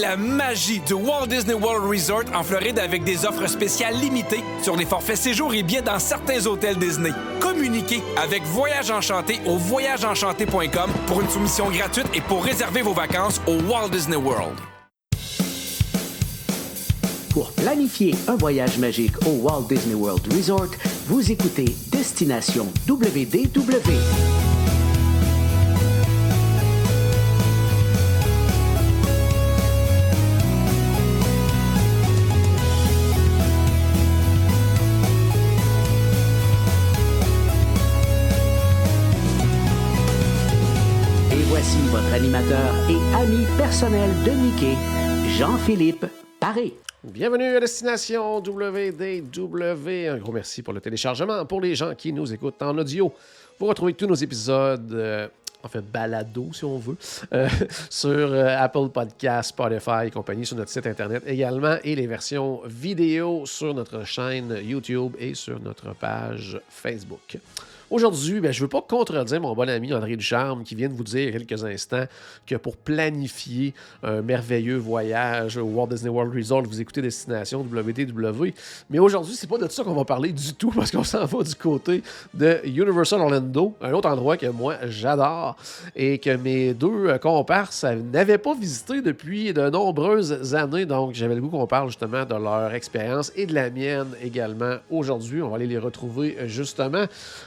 La magie du Walt Disney World Resort en Floride avec des offres spéciales limitées sur les forfaits séjours et billets dans certains hôtels Disney. Communiquez avec Voyage Enchanté au voyageenchanté.com pour une soumission gratuite et pour réserver vos vacances au Walt Disney World. Pour planifier un voyage magique au Walt Disney World Resort, vous écoutez Destination WDW. Et ami personnel de Mickey, Jean-Philippe Paré. Bienvenue à Destination WDW. Un gros merci pour le téléchargement. Pour les gens qui nous écoutent en audio, vous retrouvez tous nos épisodes, euh, en fait, balado si on veut, euh, sur euh, Apple Podcasts, Spotify et compagnie, sur notre site internet également, et les versions vidéo sur notre chaîne YouTube et sur notre page Facebook. Aujourd'hui, ben, je ne veux pas contredire mon bon ami André Ducharme qui vient de vous dire il y a quelques instants que pour planifier un merveilleux voyage au Walt Disney World Resort, vous écoutez Destination WDW. Mais aujourd'hui, c'est pas de ça qu'on va parler du tout parce qu'on s'en va du côté de Universal Orlando, un autre endroit que moi j'adore et que mes deux comparses n'avaient pas visité depuis de nombreuses années. Donc, j'avais le goût qu'on parle justement de leur expérience et de la mienne également aujourd'hui. On va aller les retrouver justement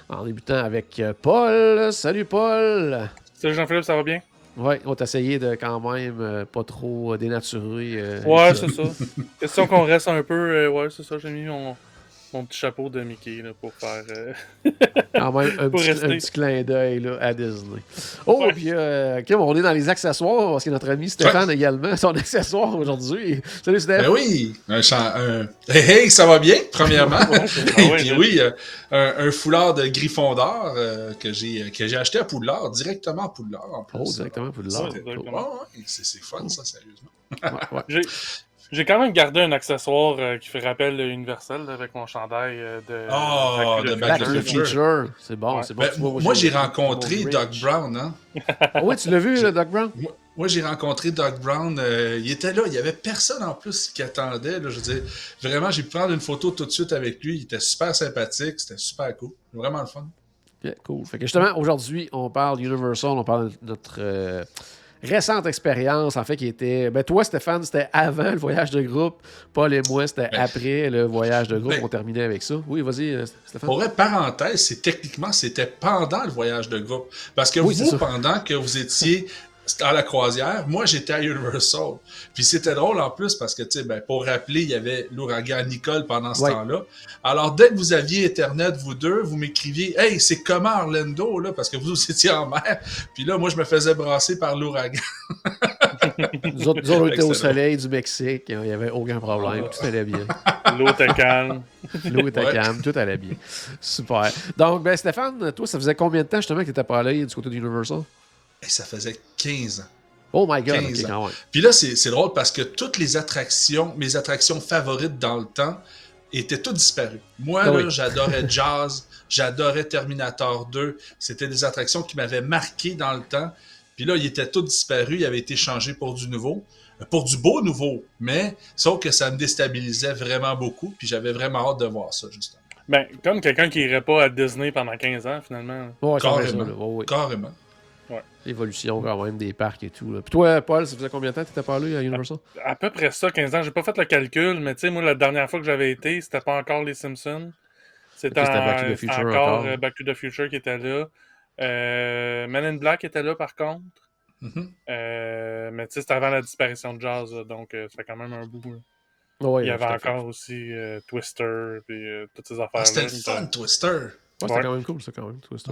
en débutant avec euh, Paul. Salut Paul! Salut Jean-Philippe, ça va bien? Oui, on t'a essayé de quand même euh, pas trop dénaturer. euh, Ouais, c'est ça. Question qu'on reste un peu. euh, ouais, c'est ça. J'ai mis mon, mon petit chapeau de Mickey là, pour faire. euh, quand même un petit, rester. un petit clin d'œil à Disney. Oh, Ouais. puis euh, on est dans les accessoires parce que notre ami Stéphane également, son accessoire aujourd'hui. Salut Stéphane! Ben oui, un, Hey, hey, ça va bien, premièrement. Ouais, Et ouais, puis ouais. oui, euh, un, un foulard de Griffon d'or euh, que j'ai que j'ai acheté à Poudlard, directement à Poudlard en plus. Oh, directement pour le Ouais, lard. directement. Ouais, ouais, c'est c'est fun ça, sérieusement. Ouais, ouais. J'ai- quand même gardé un accessoire euh, qui fait rappel Universal là, avec mon chandail euh, de. Oh, de Back Back to the Future. Future. C'est bon, Ouais. c'est bon. Ben, Tu vois, moi, j'ai rencontré. Doc Brown. Hein? Ah oui, tu l'as vu, le Doc Brown? Moi, moi, j'ai rencontré Doc Brown. euh, il était là, il y avait personne en plus qui attendait. Là, je veux dire, vraiment, j'ai pu prendre une photo tout de suite avec lui. Il était super sympathique, c'était super cool. Vraiment le fun. Cool. Fait que justement, aujourd'hui, on parle Universal, on parle de notre euh, récente expérience, en fait, qui était. Ben, toi, Stéphane, c'était avant le voyage de groupe. Paul et moi, c'était Ben, après le voyage de groupe. ben, on terminait avec ça. Oui, vas-y, euh, Stéphane. Pour être parenthèse, c'est techniquement, c'était pendant le voyage de groupe. Parce que Oui, vous, pendant que vous étiez à la croisière, moi, j'étais à Universal. Puis c'était drôle en plus parce que, tu sais, ben, pour rappeler, il y avait l'ouragan Nicole pendant ce Ouais. temps-là. Alors, dès que vous aviez Internet, vous deux, vous m'écriviez « Hey, c'est comment Orlando? » là, parce que vous étiez en mer. Puis là, moi, je me faisais brasser par l'ouragan. Nous autres, nous autres, on était au soleil du Mexique. Il n'y avait aucun problème. Tout allait bien. L'eau était calme. L'eau était Ouais. calme. Tout allait bien. Super. Donc, ben, Stéphane, toi, ça faisait combien de temps justement que tu n'étais pas allé du côté d'Universal? Et ça faisait 15 ans. Oh my God. 15 ok, ans. même. Puis là, c'est c'est drôle parce que toutes les attractions, mes attractions favorites dans le temps, étaient toutes disparues. Moi, Ah là, oui. j'adorais Jazz, j'adorais Terminator 2. C'était des attractions qui m'avaient marqué dans le temps. Puis là, ils étaient tous disparus, ils avaient été changés pour du nouveau. Euh, Pour du beau nouveau, mais sauf que ça me déstabilisait vraiment beaucoup, puis j'avais vraiment hâte de voir ça, justement. Ben, comme quelqu'un qui irait pas à Disney pendant 15 ans, finalement. Ouais, Carrément. là. Ouais, ouais. Carrément. L'évolution quand même des parcs et tout. là. Puis toi, Paul, ça faisait combien de temps que tu n'étais pas allé à Universal? À peu près ça, 15 ans. J'ai pas fait le calcul, mais tu sais, moi, la dernière fois que j'avais été, c'était pas encore les Simpsons. C'était en- Back to the Future encore, encore. euh, Back to the Future qui était là. Euh, Men in Black était là, par contre. Mhm. Euh, mais tu sais, c'était avant la disparition de Jazz, là, donc euh, ça fait quand même un bout. Ouais, Il y avait à encore aussi euh, Twister, puis euh, toutes ces affaires-là. Ah, c'était le fun, Twister. Ouais, c'était Ouais. quand même cool, ça, quand même, Twister.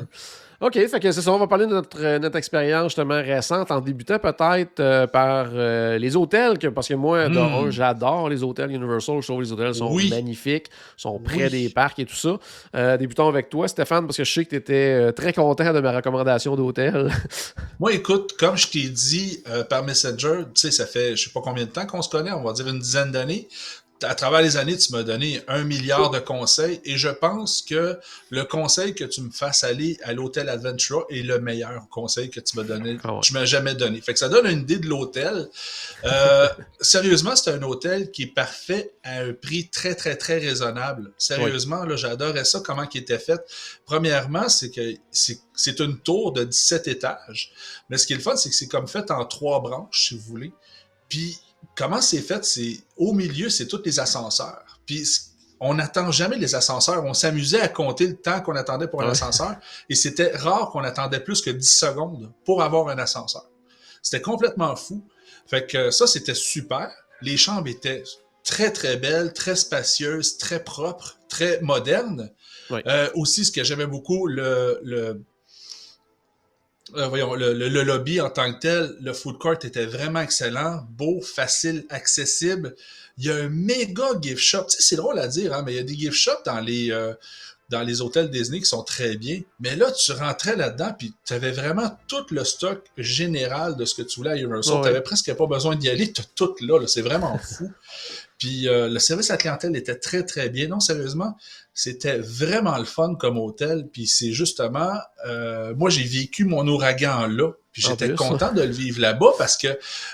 OK, fait que c'est ça. On va parler de notre, euh, notre expérience justement récente en débutant peut-être euh, par euh, les hôtels, que, parce que moi, Mm. j'adore les hôtels Universal. Je trouve que les hôtels sont Oui. magnifiques, sont près Oui. des parcs et tout ça. Euh, débutons avec toi, Stéphane, parce que je sais que tu étais très content de ma recommandation d'hôtel. Moi, écoute, comme je t'ai dit par Messenger, tu sais, ça fait je sais pas combien de temps qu'on se connaît, on va dire une dizaine d'années. À travers les années, tu m'as donné un milliard de conseils et je pense que le conseil que tu me fasses aller à l'hôtel Adventura est le meilleur conseil que tu m'as donné, Ah ouais. tu m'as jamais donné. Fait que ça donne une idée de l'hôtel. Euh, sérieusement, c'est un hôtel qui est parfait à un prix très, très, très raisonnable. Sérieusement, là, j'adorais ça, comment il était fait. Premièrement, c'est que c'est c'est une tour de 17 étages. Mais ce qui est le fun, c'est que c'est comme fait en trois branches, si vous voulez. Puis, comment c'est fait? C'est au milieu, c'est tous les ascenseurs. Puis, on n'attend jamais les ascenseurs. On s'amusait à compter le temps qu'on attendait pour un Ouais. ascenseur. Et c'était rare qu'on attendait plus que 10 secondes pour avoir un ascenseur. C'était complètement fou. Fait que ça, c'était super. Les chambres étaient très, très belles, très spacieuses, très propres, très modernes. Ouais. Euh, aussi, ce que j'aimais beaucoup, le, le, euh, voyons, le, le- le lobby en tant que tel, le food court était vraiment excellent, beau, facile, accessible. Il y a un méga gift shop. Tu sais, c'est drôle à dire, hein, mais il y a des gift shops dans les, euh, dans les hôtels Disney qui sont très bien. Mais là, tu rentrais là-dedans, puis tu avais vraiment tout le stock général de ce que tu voulais à Universal. Ouais. Tu n'avais presque pas besoin d'y aller. Tu as tout là. là. C'est vraiment fou. Puis euh, le service à la clientèle était très, très bien. Non, sérieusement, c'était vraiment le fun comme hôtel. Puis c'est justement, euh, moi, j'ai vécu mon ouragan là. Puis j'étais content de le vivre là-bas parce que,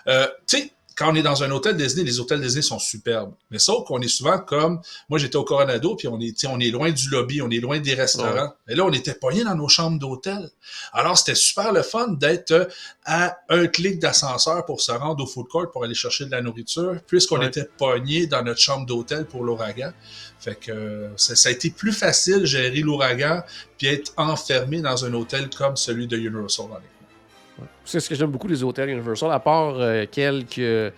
euh, tu sais, quand on est dans un hôtel Disney, les hôtels Disney sont superbes. Mais sauf qu'on est souvent comme, moi j'étais au Coronado, puis on est, on est loin du lobby, on est loin des restaurants. Mais là, on était pognés dans nos chambres d'hôtel. Alors c'était super le fun d'être euh, à un clic d'ascenseur pour se rendre au food court pour aller chercher de la nourriture, puisqu'on Ouais. était pognés dans notre chambre d'hôtel pour l'ouragan. Fait que euh, ça, ça a été plus facile gérer l'ouragan puis être enfermé dans un hôtel comme celui de Universal. C'est ce que j'aime beaucoup des hôtels Universal, à part euh, quelques, euh,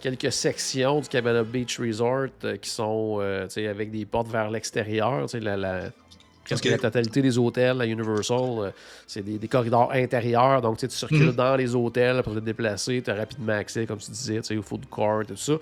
quelques sections du Cabana Beach Resort euh, qui sont avec des portes vers l'extérieur. La, la, presque la totalité des hôtels à Universal, c'est des, des corridors intérieurs. Donc, tu circules Mhm. dans les hôtels pour te déplacer. Tu as rapidement accès, comme tu disais, au food court et tout ça.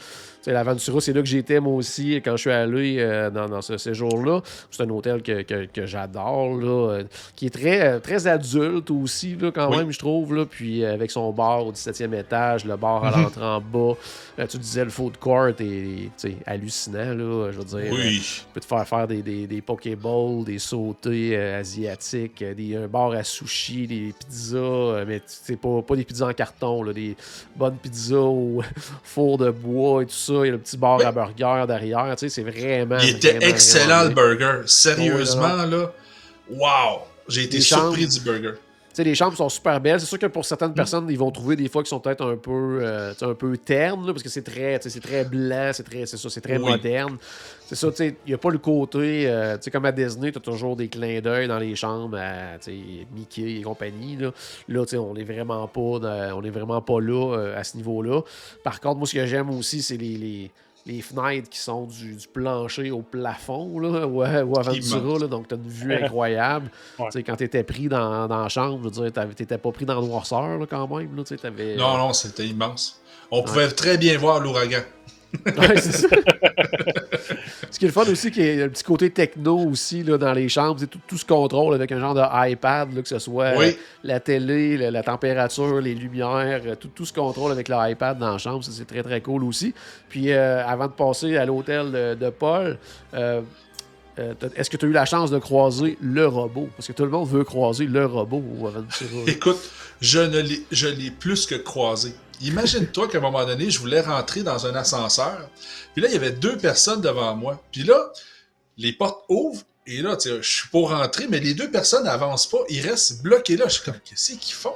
Tu sais, L'Aventura, c'est là que j'étais moi aussi quand je suis allé euh, dans, dans ce séjour-là. C'est un hôtel que, que- que j'adore, là, euh, qui est très, très adulte aussi, là, quand Oui. même, je trouve. Là. Puis euh, avec son bar au 17e étage, le bar à Mhm. l'entrée en bas. Euh, tu disais le food court est hallucinant, là, je veux dire. Oui. tu peux te faire faire des, des, des Pokéballs, des sautés asiatiques, des, un bar à sushi, des pizzas, mais pas, pas des pizzas en carton, là, des bonnes pizzas au four de bois et tout ça. Il y a le petit bar à burger derrière. Tu sais, c'est vraiment. Il était vraiment, excellent le vraiment burger. Sérieusement, là, wow! J'ai été surpris du burger. Sais, les chambres sont super belles. C'est sûr que pour certaines personnes, ils vont trouver des fois qui sont peut-être un peu, euh, un peu ternes, là, parce que c'est très, c'est très blanc, c'est très, c'est ça, c'est très Oui. moderne. C'est ça, tu sais, il n'y a pas le côté, euh, tu sais, comme à Disney, tu as toujours des clins d'œil dans les chambres à, Mickey et compagnie. Là, là tu sais, on est vraiment pas, dans- on est vraiment pas là euh, à ce niveau-là. Par contre, moi, ce que j'aime aussi, c'est les, les, les fenêtres qui sont du, du plancher au plafond, là, ou, ou à Ventura, Immense. là, donc tu as une vue incroyable. Ouais. Tu sais, quand tu étais pris dans, dans la chambre, je veux dire, t'avais- t'étais pas pris dans la noirceur là, quand même. Là, tu Non, non, c'était immense. On pouvait très bien voir l'ouragan. Ouais, c'est ça. Ce qui est le fun aussi, qu'il y a un petit côté techno aussi là, dans les chambres. Tout, tout se contrôle avec un genre de iPad, là, que ce soit Oui. euh, la télé, la, la température, les lumières, euh, tout, tout se contrôle avec l'iPad dans la chambre. Ça, c'est très, très cool aussi. Puis, euh, avant de passer à l'hôtel de, de Paul, euh, euh, est-ce que tu as eu la chance de croiser le robot? Parce que tout le monde veut croiser le robot au Aventura. là. Écoute, je ne l'ai, je l'ai plus que croisé. Imagine-toi qu'à un moment donné, je voulais rentrer dans un ascenseur. Puis là, il y avait deux personnes devant moi. Puis là, les portes ouvrent. Et là, tu sais, je suis pour rentrer, mais les deux personnes n'avancent pas. Ils restent bloqués là. Je suis comme, qu'est-ce qu'ils font?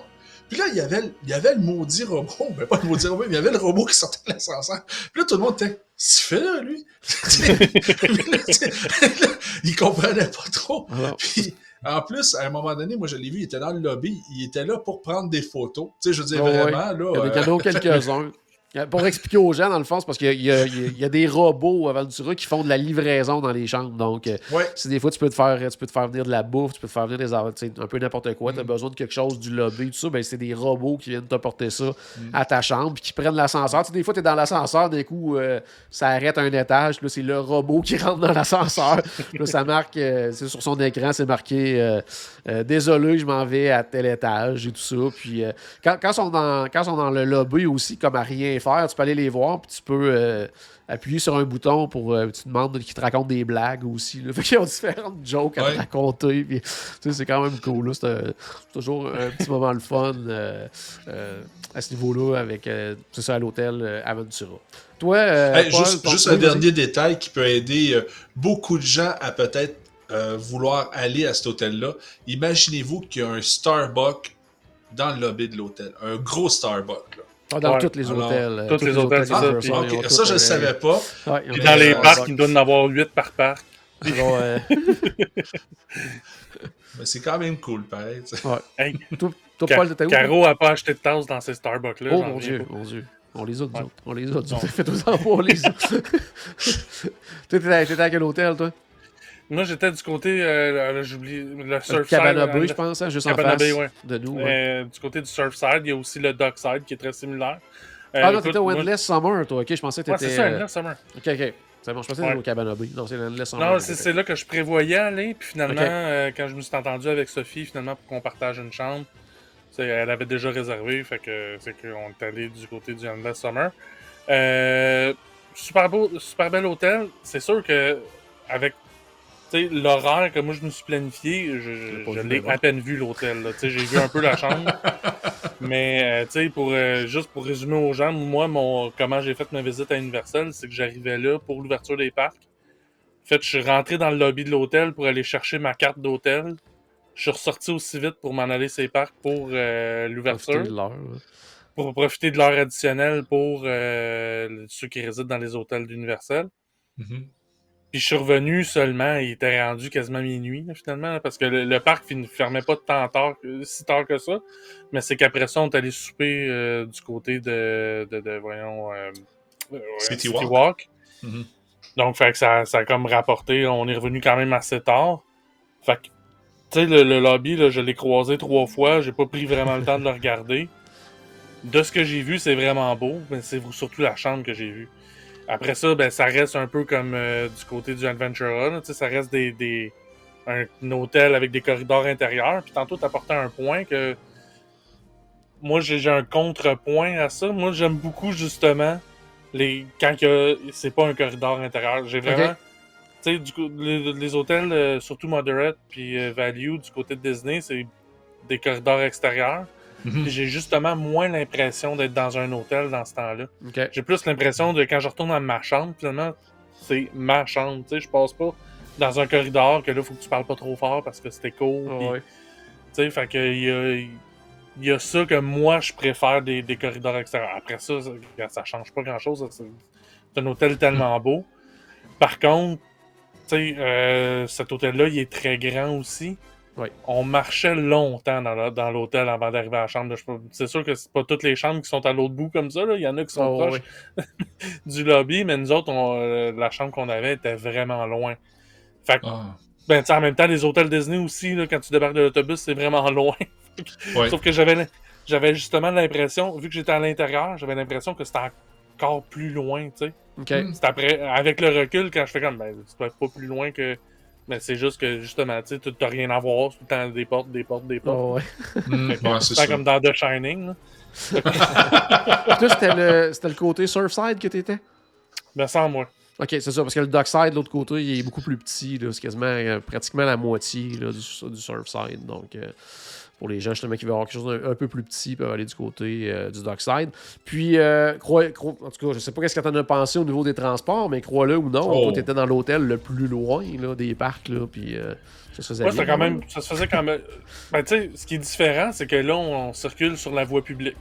Puis là, il y avait, le- il y avait le maudit robot. Ben, pas le maudit robot, mais il y avait le robot qui sortait de l'ascenseur. Puis là, tout le monde était, qu'est-ce qu'il fait là, lui? Là, là, il comprenait pas trop. Puis, en plus, à un moment donné, moi, je l'ai vu, il était dans le lobby. Il était là pour prendre des photos. Tu sais, je veux dire, ouais. vraiment, là. Il y a des euh, cadeaux quelques-uns. Euh, Pour expliquer aux gens, dans le fond, c'est parce qu'il y, y a- il y a des robots à Ventura qui font de la livraison dans les chambres. Donc, euh, Ouais. si des fois tu peux te faire, tu peux te faire venir de la bouffe, tu peux te faire venir des un peu n'importe quoi, tu as Mm. besoin de quelque chose du lobby, tout ça, ben c'est des robots qui viennent t'apporter ça Mm. à ta chambre, puis qui prennent l'ascenseur. Tu sais, des fois, tu es dans l'ascenseur, d'un coup, euh, ça arrête un étage, là, c'est le robot qui rentre dans l'ascenseur. Là, ça marque, euh, c'est sur son écran, c'est marqué euh, Désolé, je m'en vais à tel étage et tout ça. Puis quand, quand, sont dans, quand ils sont dans le lobby aussi, comme à rien rien faire, tu peux aller les voir, puis tu peux euh, appuyer sur un bouton pour. euh, tu demandes qu'ils te racontent des blagues aussi. Là. Fait qu'ils ont différentes jokes à te raconter. Puis, c'est quand même cool. C'est toujours un petit moment le fun euh, euh, à ce niveau-là avec. c'est ça, à l'hôtel Aventura. Toi, Hey, Paul, juste un dernier détail qui peut aider beaucoup de gens à peut-être euh, vouloir aller à cet hôtel-là. Imaginez-vous qu'il y a un Starbucks dans le lobby de l'hôtel. Un gros Starbucks. Là. Ah, dans Ouais. tous les Alors, hôtels. euh, tous les hôtels, c'est ça, puis- ils ça, je ne savais pas. Ouais, ils Puis dans les parcs, Starbucks. il doit en avoir 8 par parc. Ils euh, Mais c'est quand même cool, pareil. tu sais. ouais. Hey, Toi, toi, Ca- Paul, t'étais où? Caro a pas acheté de tasse dans ces Starbucks-là. Oh j'en mon dieu, mon dieu. On les a, nous Ouais. autres. On les autres. Faites aux enfants, on les toi, t'étais à quel hôtel, toi? Moi, j'étais du côté, euh, le- j'oublie, le Surfside. Cabana euh, Bay, je pense, hein, juste Cabana en face Bay, ouais. de nous. ouais. euh, du côté du Surfside, il y a aussi le Dockside qui est très similaire. Euh, ah non, t'étais au moi- Endless Summer, toi. Ok, je pensais que Ouais, t'étais. c'est ça, euh, Endless Summer. Ok, ok. C'est bon, je pensais que Ouais. au Cabana Bay. Non, c'est l'Endless Summer. Non, c'est là que je prévoyais aller. Puis finalement, euh, quand je me suis entendu avec Sophie, finalement, pour qu'on partage une chambre, elle avait déjà réservé. Fait que c'est qu'on est allé du côté du Endless Summer. Euh, super beau, super bel hôtel. C'est sûr que avec l'horaire que moi je me suis planifié, je, je- l'ai je à peine vu l'hôtel. J'ai vu un peu la chambre. Mais euh, pour euh, juste pour résumer aux gens, moi, mon comment j'ai fait ma visite à Universal, c'est que j'arrivais là pour l'ouverture des parcs. En fait, je suis rentré dans le lobby de l'hôtel pour aller chercher ma carte d'hôtel. Je suis ressorti aussi vite pour m'en aller ces parcs pour euh, l'ouverture, pour profiter de l'heure additionnelle pour euh, ceux qui résident dans les hôtels d'Universal. Mhm. Puis je suis revenu seulement, il était rendu quasiment minuit là, finalement, parce que le, le parc ne fermait pas tant tard, que- si tard que ça. Mais c'est qu'après ça, on est allé souper euh, du côté de, de, de, voyons, euh, euh, City Walk. Walk. Mhm. Donc, fait que ça, ça a comme rapporté, on est revenu quand même assez tard. Fait que, tu sais, le, le lobby, là, je l'ai croisé trois fois, j'ai pas pris vraiment le temps de le regarder. De ce que j'ai vu, c'est vraiment beau, mais c'est surtout la chambre que j'ai vue. Après ça, ben, ça reste un peu comme euh, du côté du Adventura, là, ça reste des, des, un, un hôtel avec des corridors intérieurs. Puis tantôt, t'apportais un point que moi, j'ai un contrepoint à ça. Moi, j'aime beaucoup justement les quand que c'est pas un corridor intérieur. J'ai vraiment, tu sais, du coup, les, les hôtels, euh, surtout moderate puis euh, value du côté de Disney, c'est des corridors extérieurs. Mhm. J'ai justement moins l'impression d'être dans un hôtel dans ce temps-là. J'ai plus l'impression de quand je retourne dans ma chambre, finalement, c'est ma chambre. Tu sais, je passe pas dans un corridor que là, faut que tu parles pas trop fort parce que c'était cool. Ouais. tu sais, fait que il y a, y a ça que moi je préfère des, des corridors extérieurs. Après ça, ça, ça change pas grand chose. C'est c'est un hôtel tellement beau. Par contre, tu sais, euh, cet hôtel-là, il est très grand aussi. Oui. On marchait longtemps dans l'hôtel avant d'arriver à la chambre. C'est sûr que c'est pas toutes les chambres qui sont à l'autre bout comme ça. là. Il y en a qui sont ouais, proches du lobby, mais nous autres, on- euh, la chambre qu'on avait était vraiment loin. Fait que, Ah. ben, en même temps, les hôtels Disney aussi, là, quand tu débarques de l'autobus, c'est vraiment loin. Sauf que j'avais j'avais justement l'impression, vu que j'étais à l'intérieur, j'avais l'impression que c'était encore plus loin, tu sais. Ok. Mm. C'est après, avec le recul, quand je fais comme, ben, c'est pas plus loin que. Mais c'est juste que, justement, tu sais, tu- t'as rien à voir, c'est tout le temps des portes, des portes, des portes. ouais. Que, Ouais, c'est c'est comme dans The Shining, c'était le, c'était le côté Surfside que t'étais? Mais sans moi. Ok, c'est ça, parce que le Dockside, de l'autre côté, il est beaucoup plus petit. là. C'est quasiment euh, pratiquement la moitié là, du, du Surfside. Donc, euh, pour les gens justement qui veulent avoir quelque chose d'un un peu plus petit, ils peuvent aller du côté euh, du Dockside. Puis, euh, crois, crois- en tout cas, je sais pas qu'est-ce que t'en as pensé au niveau des transports, mais crois-le ou non, Oh. toi, t'étais dans l'hôtel le plus loin là, des parcs. Là, puis, euh, ça se faisait Ouais, bien, c'était quand même. Ça se faisait quand même. Ben, tu sais, ce qui est différent, c'est que là, on, on circule sur la voie publique.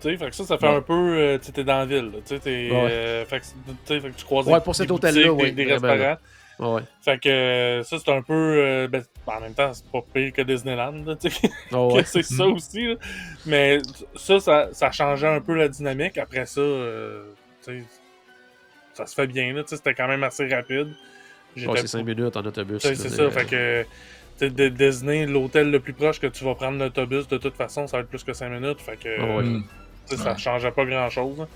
Tu sais, fait que ça, ça fait Ouais. un peu. euh, tu t'es dans la ville. Tu. Ouais. euh, fait, tu sais, fait que tu croises Ouais, des- pour cet des hôtel-là, oui, des, restaurants. Ouais. Fait que euh, ça, c'est un peu. euh, ben, en même temps, c'est pas pire que Disneyland. là, tu sais. Ah ouais. que c'est ça aussi. là. Mais ça, ça, ça changeait un peu la dynamique. Après ça, euh, ça se fait bien. là, tu sais, C'était quand même assez rapide. Ouais, c'est 5 minutes en autobus. c'est ça. Fait que, tu sais, de Disney, l'hôtel le plus proche que tu vas prendre l'autobus, de toute façon, ça va être plus que 5 minutes. Fait que, Ah ouais. Ça Ouais. changeait pas grand chose.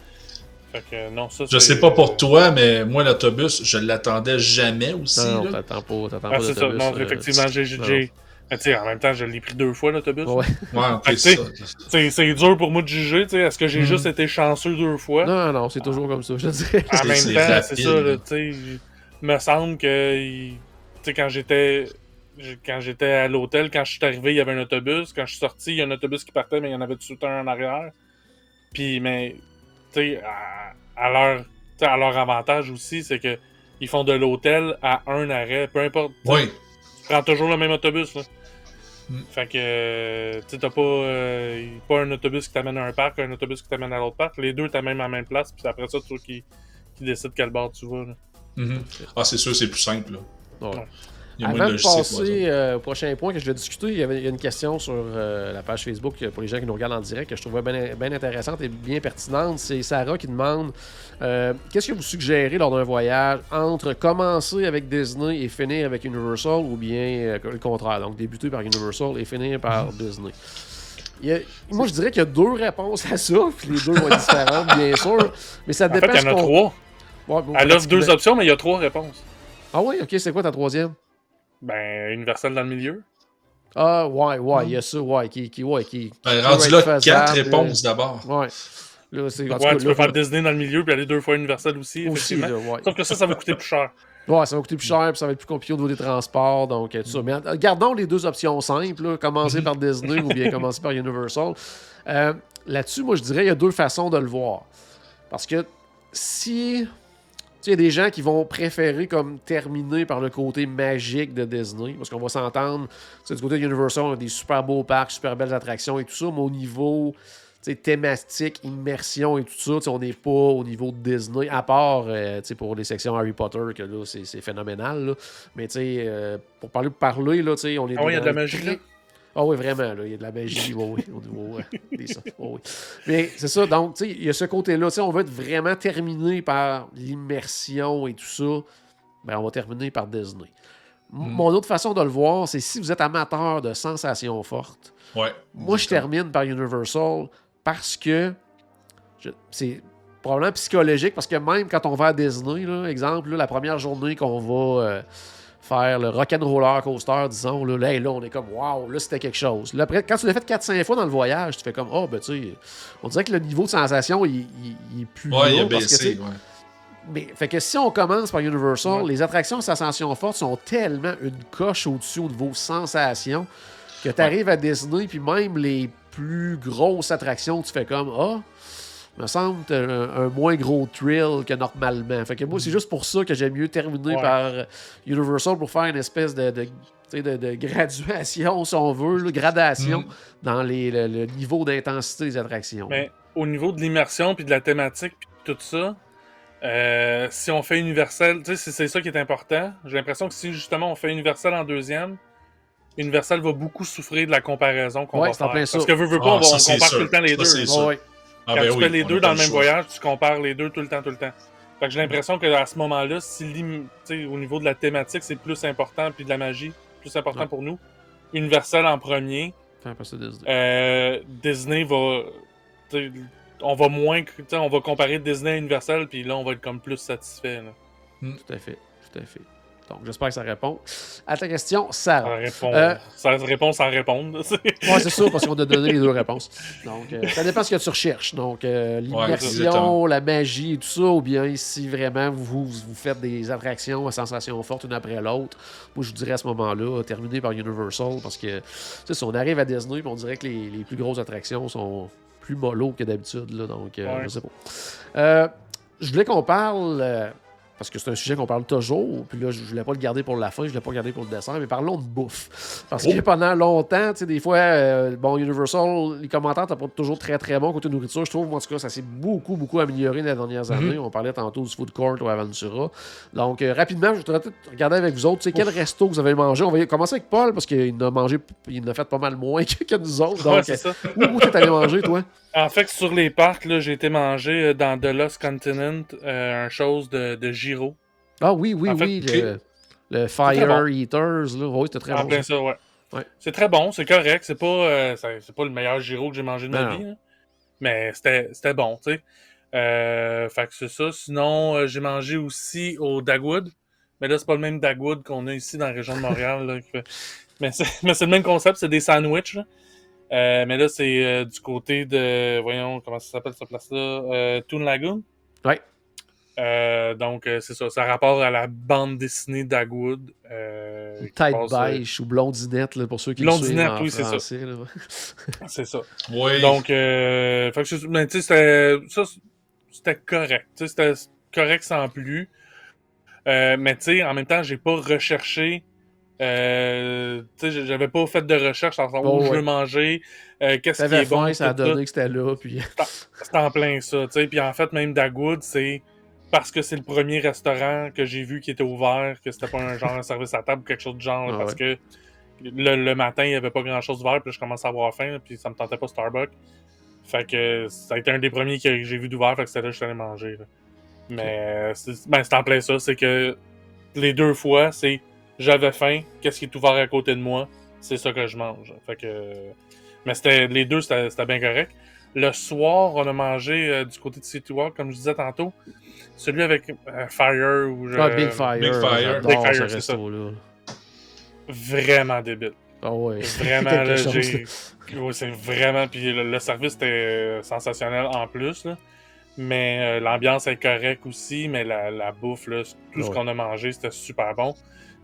Fait que, non, ça, Je sais pas pour toi, mais moi, l'autobus, je l'attendais jamais aussi. Non, t'attends pas, t'attends Ah, pas c'est ça. Non, euh, effectivement, j'ai. non. j'ai- en même temps, je l'ai pris deux fois, l'autobus. Ouais. C'est dur pour moi de juger, tu sais. Est-ce que j'ai Mhm. juste été chanceux deux fois? Non, non, c'est toujours comme ça, je dirais. En même temps, c'est ça, il me semble que, il- tu sais, quand j'étais. Quand j'étais à l'hôtel, quand je suis arrivé, il y avait un autobus. Quand je suis sorti, il y a un autobus qui partait, mais il y en avait tout un en arrière. Puis, mais, sais, à, à leur, tu à leur avantage aussi, c'est que ils font de l'hôtel à un arrêt, peu importe. tu Oui. Tu prends toujours le même autobus, là. Mm. Fait que, euh, tu t'as pas, euh, pas un autobus qui t'amène à un parc, un autobus qui t'amène à l'autre parc. Les deux t'amènent à la même place, puis c'est après ça, toi qui, qui décide quel bord tu vas. Là. Mhm. Ah, c'est sûr, c'est plus simple. Là. Ouais. Avant de passer euh, au prochain point que je vais discuter, il y, avait, il y a une question sur euh, la page Facebook euh, pour les gens qui nous regardent en direct que je trouvais bien intéressante et bien pertinente. C'est Sarah qui demande euh, Qu'est-ce que vous suggérez lors d'un voyage entre commencer avec Disney et finir avec Universal ou bien le contraire, donc débuter par Universal et finir par Disney? Il y a- moi, je dirais qu'il y a deux réponses à ça, puis les deux vont être différentes, bien sûr. Mais ça En fait, dépend. il y en a trois. Ouais, bon, Elle offre deux options, mais il y a trois réponses. Ah oui, ok, c'est quoi ta troisième? Ben, Universal dans le milieu. Ah, ouais, ouais, il y a ça, ouais, qui, qui, ouais, qui, Ben, qui rendu là, être quatre faisable, réponses d'abord. Ouais. Là, Ouais, cas, tu là, peux faire Disney dans le milieu, puis aller deux fois Universal aussi, aussi, là, ouais. Sauf que ça, ça va coûter plus cher. Ouais, ça va coûter plus cher, puis ça va être plus compliqué au niveau des transports, donc tout ça. Mais euh, gardons les deux options simples, là, commencer par Disney ou bien commencer par Universal. Euh, Là-dessus, moi, je dirais il y a deux façons de le voir. Parce que si. Il y a des gens qui vont préférer comme terminer par le côté magique de Disney, parce qu'on va s'entendre, du côté de Universal, on a des super beaux parcs, super belles attractions et tout ça, mais au niveau thématique, immersion et tout ça, on n'est pas au niveau de Disney, à part euh, pour les sections Harry Potter, que là, c'est phénoménal. là. Mais euh, pour parler parler, là, tu sais, on est Ah oui, il y a de la magie, là? Ah oui, vraiment, là, il y a de la magie, oui, oui, au niveau euh, des ça. oui. Mais c'est ça, donc, tu sais, il y a ce côté-là, tu sais, on veut être vraiment terminé par l'immersion et tout ça, ben, on va terminer par Disney. M- Mon autre façon de le voir, c'est si vous êtes amateur de sensations fortes, Ouais. moi, je termine par Universal parce que c'est probablement psychologique, parce que même quand on va à Disney, là, exemple, là, la première journée qu'on va euh, faire le rock'n'roller coaster, disons, là, là, là, on est comme, waouh, là, c'était quelque chose. Là, après, quand tu l'as fait 4-5 fois dans le voyage, tu fais comme, oh, ben, tu sais, on dirait que le niveau de sensation, il, il- il est plus Ouais, il a haut, parce que, tu sais, baissé. ouais. mais fait que si on commence par Universal, Ouais. les attractions sensation forte sont tellement une coche au-dessus au niveau sensation que tu arrives à Disney, puis même les plus grosses attractions, tu fais comme Ah, me semble un, un moins gros thrill que normalement. Fait que moi, c'est juste pour ça que j'aime mieux terminer Ouais. par Universal pour faire une espèce de, de, tu sais, de- de graduation, si on veut, là, gradation Mm. dans les- le, le niveau d'intensité des attractions. Mais au niveau de l'immersion, puis de la thématique, puis tout ça, euh, si on fait Universal, tu sais, c'est- ça qui est important. J'ai l'impression que si justement on fait Universal en deuxième, Universal va beaucoup souffrir de la comparaison qu'on Ouais, va c'est en faire. Parce que veux, veux pas, Ah, on, va- ça, on c'est compare sûr. tout le temps les Ça, deux. Ah, Quand ben tu oui, fais les deux dans le même voyage, tu compares les deux tout le temps, tout le temps. Fait que j'ai l'impression que à ce moment-là, si au niveau de la thématique, c'est plus important, puis de la magie, plus important Ouais. pour nous. Universal en premier, Disney. euh, Disney va. On va moins. On va comparer Disney à Universal, puis là, on va être comme plus satisfait. là. Tout à fait, tout à fait. Donc, j'espère que ça répond. À ta question, Ça Sarah. répond, Euh, ça répond sans répondre. Ouais, c'est sûr, parce qu'on a donné les deux réponses. Donc, euh, ça dépend ce que tu recherches. Donc, euh, l'immersion, la magie et tout ça, ou bien si vraiment vous, vous faites des attractions à sensations fortes une après l'autre, moi, je vous dirais à ce moment-là, terminer par Universal, parce que, tu sais, si on arrive à Disney, on dirait que les, les plus grosses attractions sont plus mollo que d'habitude, là, donc, euh, Ouais. je sais pas. Euh, je voulais qu'on parle... parce que c'est un sujet qu'on parle toujours, puis là, je voulais pas le garder pour la fin, je voulais pas le garder pour le dessert, mais parlons de bouffe. Parce que Oh. pendant longtemps, tu sais, des fois, euh, bon, Universal, les commentaires n'étaient pas toujours très très bons côté nourriture. Je trouve, moi, en tout cas, ça s'est beaucoup, beaucoup amélioré dans les dernières Mhm. années. On parlait tantôt du food court ou Aventura. Donc, euh, rapidement, je voudrais peut-être regarder avec vous autres, tu sais, quel resto vous avez mangé? On va commencer avec Paul, parce qu'il en a mangé, il en a fait pas mal moins que, que nous autres. Donc, ça. où, où t'es allé manger, toi? En fait, sur les parcs, j'ai été manger euh, dans The Lost Continent euh, un chose de, de Giro. Ah oui, oui, En oui, le, Fire bon. Eaters, là. Oui, c'était très en bon. plein ça. ça, ouais. Ouais. C'est très bon, c'est correct. C'est pas, euh, c'est pas le meilleur Giro que j'ai mangé de ma Non, vie. Mais c'était bon, tu sais. Euh, fait que c'est ça. Sinon, j'ai mangé aussi au Dagwood. Mais là, c'est pas le même Dagwood qu'on a ici dans la région de Montréal. là, Mais c'est mais c'est le même concept, c'est des sandwichs. là. Euh, mais là, c'est euh, du côté de. Voyons, comment ça s'appelle cette place-là? Euh, Toon Lagoon? Ouais. Euh, donc, euh, c'est ça. Ça a rapport à la bande dessinée d'Agwood. Euh, Tête beige ou blondinette, là, pour ceux qui le Blondinette, suivent en oui, c'est ça. c'est ça. Oui. Donc, euh, fait que c'est- mais tu sais, c'était, ça, c'était correct. Tu sais, c'était correct sans plus. Euh, mais tu sais, en même temps, j'ai pas recherché. Euh, tu sais, j'avais pas fait de recherche en savoir où je veux manger, euh, qu'est-ce qui est bon. faim, ça a donné que c'était là, puis... C'est en plein ça, tu sais. Puis en fait, même Dagwood, c'est parce que c'est le premier restaurant que j'ai vu qui était ouvert, que c'était pas un genre un service à table ou quelque chose de genre, Ah parce ouais. que le, le matin, il y avait pas grand chose ouvert, puis je commençais à avoir faim, puis ça me tentait pas Starbucks. Fait que ça a été un des premiers que j'ai vu d'ouvert, fait que c'était là que je suis allé manger. là. Mais c'est ben, c'est en plein ça, c'est que les deux fois, c'est j'avais faim, qu'est-ce qui est ouvert à côté de moi, c'est ça que je mange. Fait que. Mais c'était les deux, c'était bien correct. Le soir, on a mangé euh, du côté de City Walk, comme je disais tantôt. Celui avec euh, Fire ou je- Ah, Big Fire. Big Fire. Big Fire, ce c'est ça. Vraiment débile. Ah ouais. Vraiment, là, chose, j'ai. Ouais, c'est vraiment. Puis le, le service était euh, sensationnel en plus, là. Mais euh, l'ambiance est correcte aussi, mais la, la bouffe, là, tout ce qu'on a mangé, c'était super bon.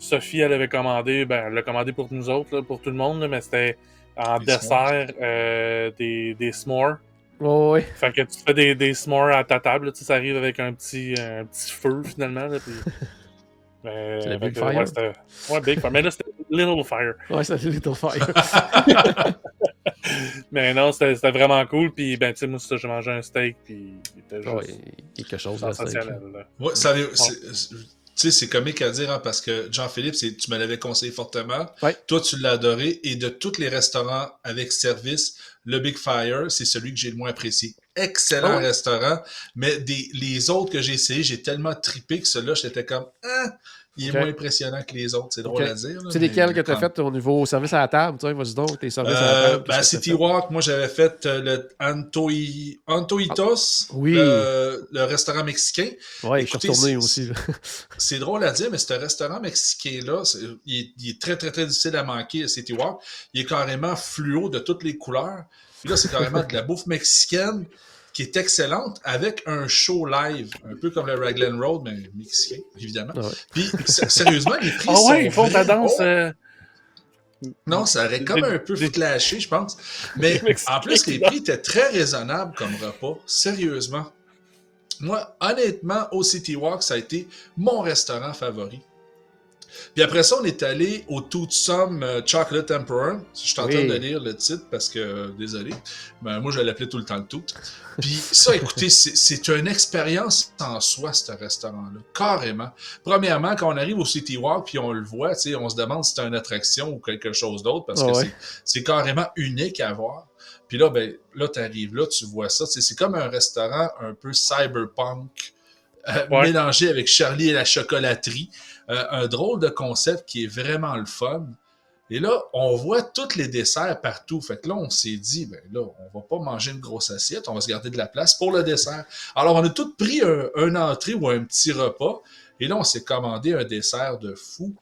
Sophie, elle avait commandé, ben, elle l'a commandé pour nous autres, là, pour tout le monde, là, mais c'était en Des dessert euh, des, des s'mores. Ouais, ouais. Fait que tu fais des, des s'mores à ta table, là, tu sais, ça arrive avec un petit, un petit feu finalement. Là, puis... Mais, le fait Big que, Fire? Ouais, c'était- ouais, Big Fire. Mais là, c'était Little Fire. Ouais, c'est Little Fire. Mais non, c'était c'était vraiment cool. Puis, ben, tu sais, moi, ça, j'ai mangé un steak. Puis, il était juste ouais, quelque chose. Ouais, ça tu sais, c'est comique à dire hein, parce que Jean-Philippe, tu me l'avais conseillé fortement. Ouais. Toi, tu l'as adoré. Et de tous les restaurants avec service, le Big Fire, c'est celui que j'ai le moins apprécié. Excellent Ah restaurant, mais des, les autres que j'ai essayés, j'ai tellement trippé que celui-là, j'étais comme, ah, il est moins impressionnant que les autres. C'est drôle à dire. C'est lesquels que tu as fait au niveau service à la table? Tu vas-y donc, tes services à la Euh, table. ben, City? Walk, moi j'avais fait euh, le Antoi... Antoitos, Oui. le, le restaurant mexicain. Ouais, je suis retourné aussi. C'est drôle à dire, mais ce restaurant mexicain-là, c'est- il, est- il est très, très, très difficile à manquer à City Walk. Il est carrément fluo de toutes les couleurs. Puis là, c'est carrément de la bouffe mexicaine qui est excellente avec un show live, un peu comme le Raglan Road, mais mexicain, évidemment. Ah ouais. Puis, sérieusement, les prix Ah sont ouais, ils font ta danse. Oh! euh, Non, ça aurait comme un peu flashé, je pense. Mais en plus, les prix étaient très raisonnables comme repas. Sérieusement. Moi, honnêtement, au City Walk, ça a été mon restaurant favori. Puis après ça, on est allé au Toothsome euh, Chocolate Emperor. Je suis en train Oui. de lire le titre parce que, euh, désolé, mais moi je l'appelais tout le temps le tout. Puis ça, écoutez, c'est une expérience en soi, ce restaurant-là. Carrément. Premièrement, quand on arrive au City Walk puis on le voit, tu sais, on se demande si c'est une attraction ou quelque chose d'autre parce que ouais. c'est- carrément unique à voir. Puis là, ben, là, tu arrives là, tu vois ça. C'est comme un restaurant un peu cyberpunk, euh, Ouais. mélangé avec Charlie et la chocolaterie. Euh, un drôle de concept qui est vraiment le fun. Et là, on voit tous les desserts partout. Fait que là, on s'est dit, ben là, on va pas manger une grosse assiette, on va se garder de la place pour le dessert. Alors, on a tous pris un, un entrée ou un petit repas. Et là, on s'est commandé un dessert de fou.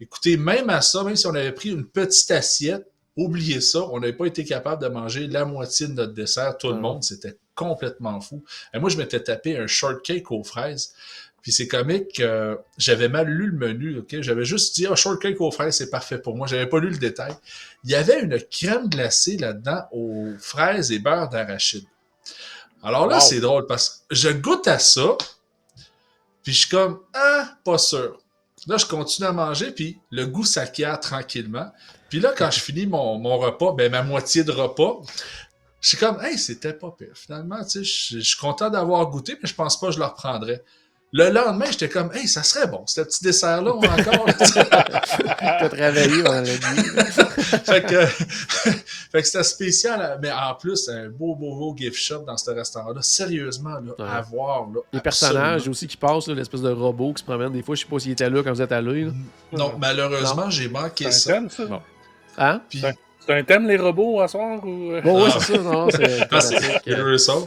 Écoutez, même à ça, même si on avait pris une petite assiette, oubliez ça, on n'avait pas été capable de manger la moitié de notre dessert, tout le Ah. monde. C'était complètement fou. Et moi, je m'étais tapé un shortcake aux fraises. Puis c'est comique, euh, j'avais mal lu le menu, ok? J'avais juste dit, ah, shortcake aux fraises, c'est parfait pour moi. J'avais pas lu le détail. Il y avait une crème glacée là-dedans aux fraises et beurre d'arachide. Alors là, Wow. c'est drôle parce que je goûte à ça, puis je suis comme, ah, pas sûr. Là, je continue à manger, puis le goût s'acquiert tranquillement. Puis là, quand je finis mon, mon repas, ben ma moitié de repas, je suis comme, hey, c'était pas pire. Finalement, tu sais, je je suis content d'avoir goûté, mais je pense pas que je le reprendrais. Le lendemain, j'étais comme, hey, ça serait bon, ce petit dessert-là encore. T'as travaillé pendant la nuit. fait que, fait que c'était spécial, mais en plus, un beau, beau, beau gift shop dans ce restaurant-là. Sérieusement, là, Ouais. à voir. Là, Les personnages aussi qui passent, l'espèce de robot qui se promène. Des fois, je sais pas s'il était là quand vous êtes allé. Non, malheureusement, j'ai manqué ça? Hein? Puis, T'as un thème, les robots, à soir? Ou... euh? Bon, ouais, Ah. c'est ça, non, c'est Ah, c'est euh, Universal.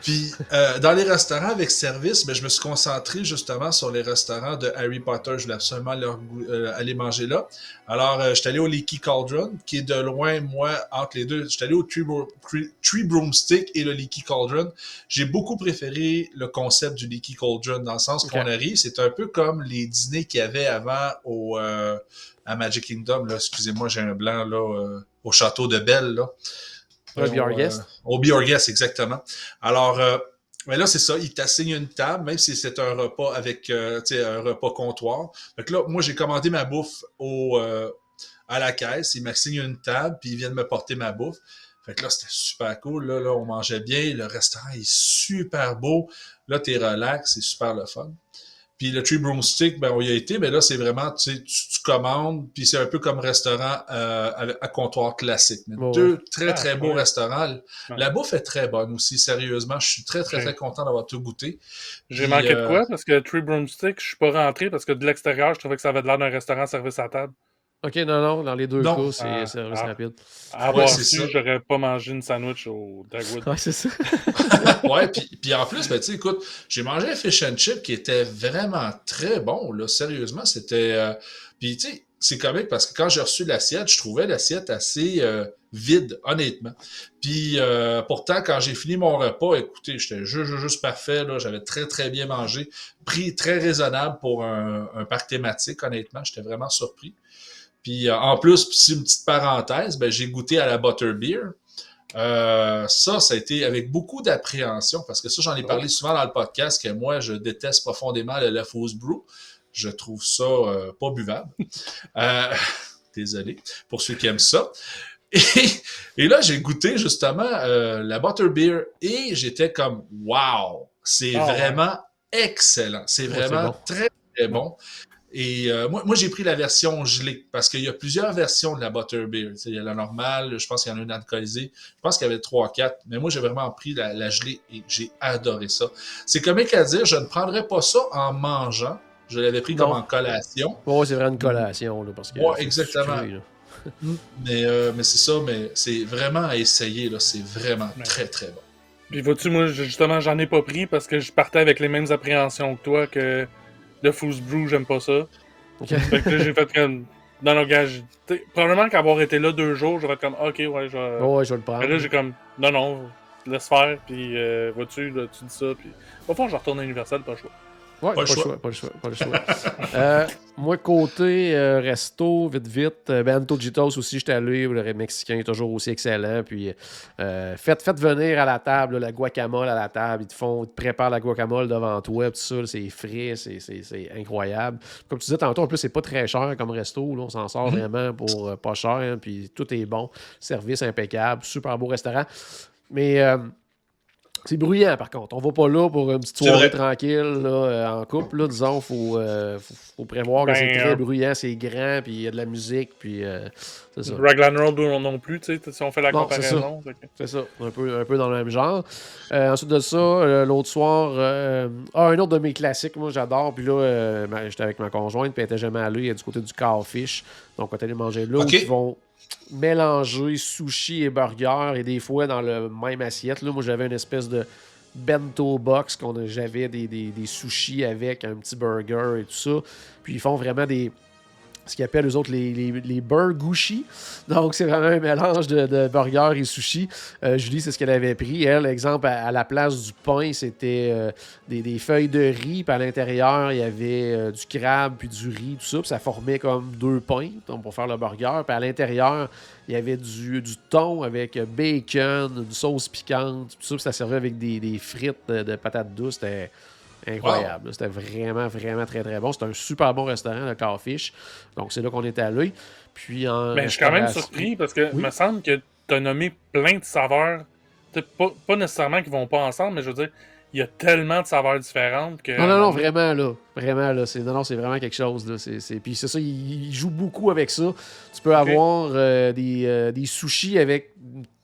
Puis, euh, dans les restaurants avec service, ben, je me suis concentré justement sur les restaurants de Harry Potter. Je voulais absolument leur euh, aller manger là. Alors, euh, je suis allé au Leaky Cauldron, qui est de loin, moi, entre les deux. Je suis allé au Tree, Bro- Tree- Tree Broomstick et le Leaky Cauldron. J'ai beaucoup préféré le concept du Leaky Cauldron, dans le sens qu'on arrive, c'est un peu comme les dîners qu'il y avait avant au, euh, à Magic Kingdom. Là. Excusez-moi, j'ai un blanc là, euh, au château de Belle. Là. Ouais, Be Our Euh, Guest. Au Be Our Guest, exactement. Alors, euh, mais là, c'est ça, il t'assigne une table, même si c'est un repas avec, euh, un repas comptoir. Fait que là, moi, j'ai commandé ma bouffe au, euh, à la caisse, il m'assigne une table, puis ils viennent me porter ma bouffe. Fait que là, c'était super cool. Là, là, on mangeait bien. Le restaurant est super beau. Là, t'es relax, c'est super le fun. Puis le Tree Broomstick, ben, on y a été, mais là, c'est vraiment, tu, sais, tu, tu commandes, puis c'est un peu comme restaurant euh, à comptoir classique. Mais deux très, Ah, très beaux ouais. restaurants. Ouais. La bouffe est très bonne aussi, sérieusement. Je suis très, très, très content d'avoir tout goûté. J'ai manqué de euh, quoi? Parce que Tree Broomstick, je suis pas rentré parce que de l'extérieur, je trouvais que ça avait l'air d'un restaurant service à table. Ok, non, non, dans les deux Non. cas, c'est Ah, service ah. rapide. À avoir c'est su, ça. j'aurais pas mangé une sandwich au Dagwood. Ouais, c'est ça. ouais, puis, puis en plus, ben, tu écoute, j'ai mangé un fish and chip qui était vraiment très bon, là. Sérieusement, c'était. euh, Puis, tu sais, c'est comique parce que quand j'ai reçu l'assiette, je trouvais l'assiette assez euh, vide, honnêtement. Puis, euh, pourtant, quand j'ai fini mon repas, écoutez, j'étais juste, juste, juste parfait, là. J'avais très, très bien mangé. Prix très raisonnable pour un, un parc thématique, honnêtement. J'étais vraiment surpris. Puis, euh, en plus, c'est une petite parenthèse, ben, j'ai goûté à la Butterbeer. Euh, ça, ça a été avec beaucoup d'appréhension parce que ça, j'en ai parlé souvent dans le podcast que moi, je déteste profondément le House Brew. Je trouve ça euh, pas buvable. Euh, désolé pour ceux qui aiment ça. Et, et là, j'ai goûté justement la Butterbeer et j'étais comme wow, c'est Ah ouais. vraiment excellent. C'est Ouais, vraiment très, très bon. Et euh, moi, moi j'ai pris la version gelée parce qu'il y a plusieurs versions de la Butterbeer. Il y a la normale, je pense qu'il y en a une alcoolisée. Je pense qu'il y avait 3 4, mais moi j'ai vraiment pris la, la gelée et j'ai adoré ça. C'est comique à dire, je ne prendrais pas ça en mangeant. Je l'avais pris comme en collation. Ouais, c'est vraiment une collation, là, parce que. Ouais, c'est exactement. sucré, là. Mais, euh, mais c'est ça, mais c'est vraiment à essayer. là. C'est vraiment Ouais. très très bon. Puis vois-tu, moi, je- justement, j'en ai pas pris parce que je partais avec les mêmes appréhensions que toi que le Foose Brew, j'aime pas ça. Ok. Fait que là, j'ai fait comme. Non, non, gars, probablement qu'avoir été là deux jours, j'aurais fait comme, ok, ouais, je vais. Ouais, je vais le prendre. Mais là, j'ai comme, non, non, laisse faire, puis euh, vois-tu, là, tu dis ça, puis. Au fond, je retourne à Universal, pas le choix. Ouais, Pas pas, le choix. choix, pas le choix, pas le choix. Euh, moi, côté euh, resto, vite, vite, euh, ben, Antojitos aussi, j'étais allé, le mexicain est toujours aussi excellent. Puis, euh, faites, faites venir à la table là, la guacamole à la table. Ils te font, ils te préparent la guacamole devant toi, tout ça, c'est frais, c'est, incroyable. Comme tu disais tantôt, en plus, c'est pas très cher comme resto, là, on s'en sort vraiment pour pas cher, hein, puis tout est bon, service impeccable, super beau restaurant. Mais. C'est bruyant, par contre. On va pas là pour une petite soirée tranquille là, euh, en couple. Là, disons, faut, euh, faut, faut prévoir que Ben, c'est très euh, bruyant, c'est grand, puis il y a de la musique, puis euh, c'est ça. Raglan Road non, non plus, tu sais, si on fait la Non, c'est comparaison. C'est ça, un peu, un peu dans le même genre. Euh, ensuite de ça, euh, l'autre soir, euh, ah, un autre de mes classiques, moi j'adore. Puis là, euh, j'étais avec ma conjointe, puis elle était jamais allée, elle est du côté du Cowfish. Donc on est allé manger là, où ils vont mélanger sushi et burger, et des fois dans le même assiette. Là, moi j'avais une espèce de bento box, qu'on j'avais des, des, des sushis avec un petit burger et tout ça. Puis ils font vraiment des ce qu'ils appellent eux autres les, les, les. Donc, c'est vraiment un mélange de, de burger et sushi. Euh, Julie, c'est ce qu'elle avait pris. Elle, exemple, à, la place du pain, c'était euh, des, feuilles de riz. Puis à l'intérieur, il y avait euh, du crabe puis du riz, tout ça. Puis ça formait comme deux pains donc, pour faire le burger. Puis à l'intérieur, il y avait du, thon avec bacon, une sauce piquante, tout ça. Puis ça servait avec des, des frites de, de patates douces. C'était incroyable. C'était vraiment, vraiment très, très bon. C'était un super bon restaurant, le Carfish. Donc, c'est là qu'on est allé. Puis en Mais je suis quand même surpris parce que Oui. me semble que tu as nommé plein de saveurs. Pas, pas nécessairement qui vont pas ensemble, mais je veux dire, il y a tellement de saveurs différentes que. Non, non, non, vraiment, là. Vraiment, là. C'est, non, non, c'est vraiment quelque chose, là. C'est, c'est- Puis c'est ça, il, il joue beaucoup avec ça. Tu peux avoir euh, des, euh, des sushis avec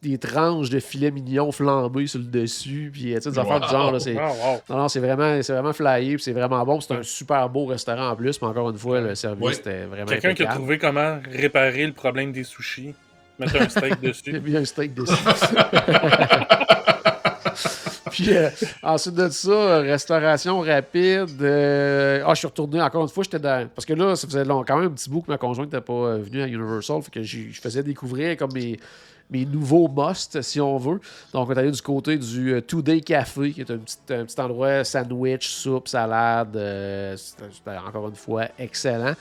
des tranches de filet mignon flambés sur le dessus. Puis, euh, tu sais, des affaires du genre, là. C'est... Wow. Non, non, c'est vraiment, c'est vraiment flyé, puis c'est vraiment bon. puis C'est un super beau restaurant en plus. Mais encore une fois, le service Oui. était vraiment Quelqu'un qui a trouvé comment réparer le problème des sushis. Mettre un steak Il a dessus. mis un steak dessus. Puis euh, ensuite de ça, restauration rapide. euh, Ah, je suis retourné encore une fois, j'étais dans. Parce que là, ça faisait quand même un petit bout que ma conjointe n'était pas euh, venue à Universal. Fait que je faisais découvrir comme mes, mes nouveaux musts, si on veut. Donc, on est allé du côté du euh, Two Day Café, qui est un petit, un petit endroit sandwich, soupe, salade. c'était encore une fois excellent.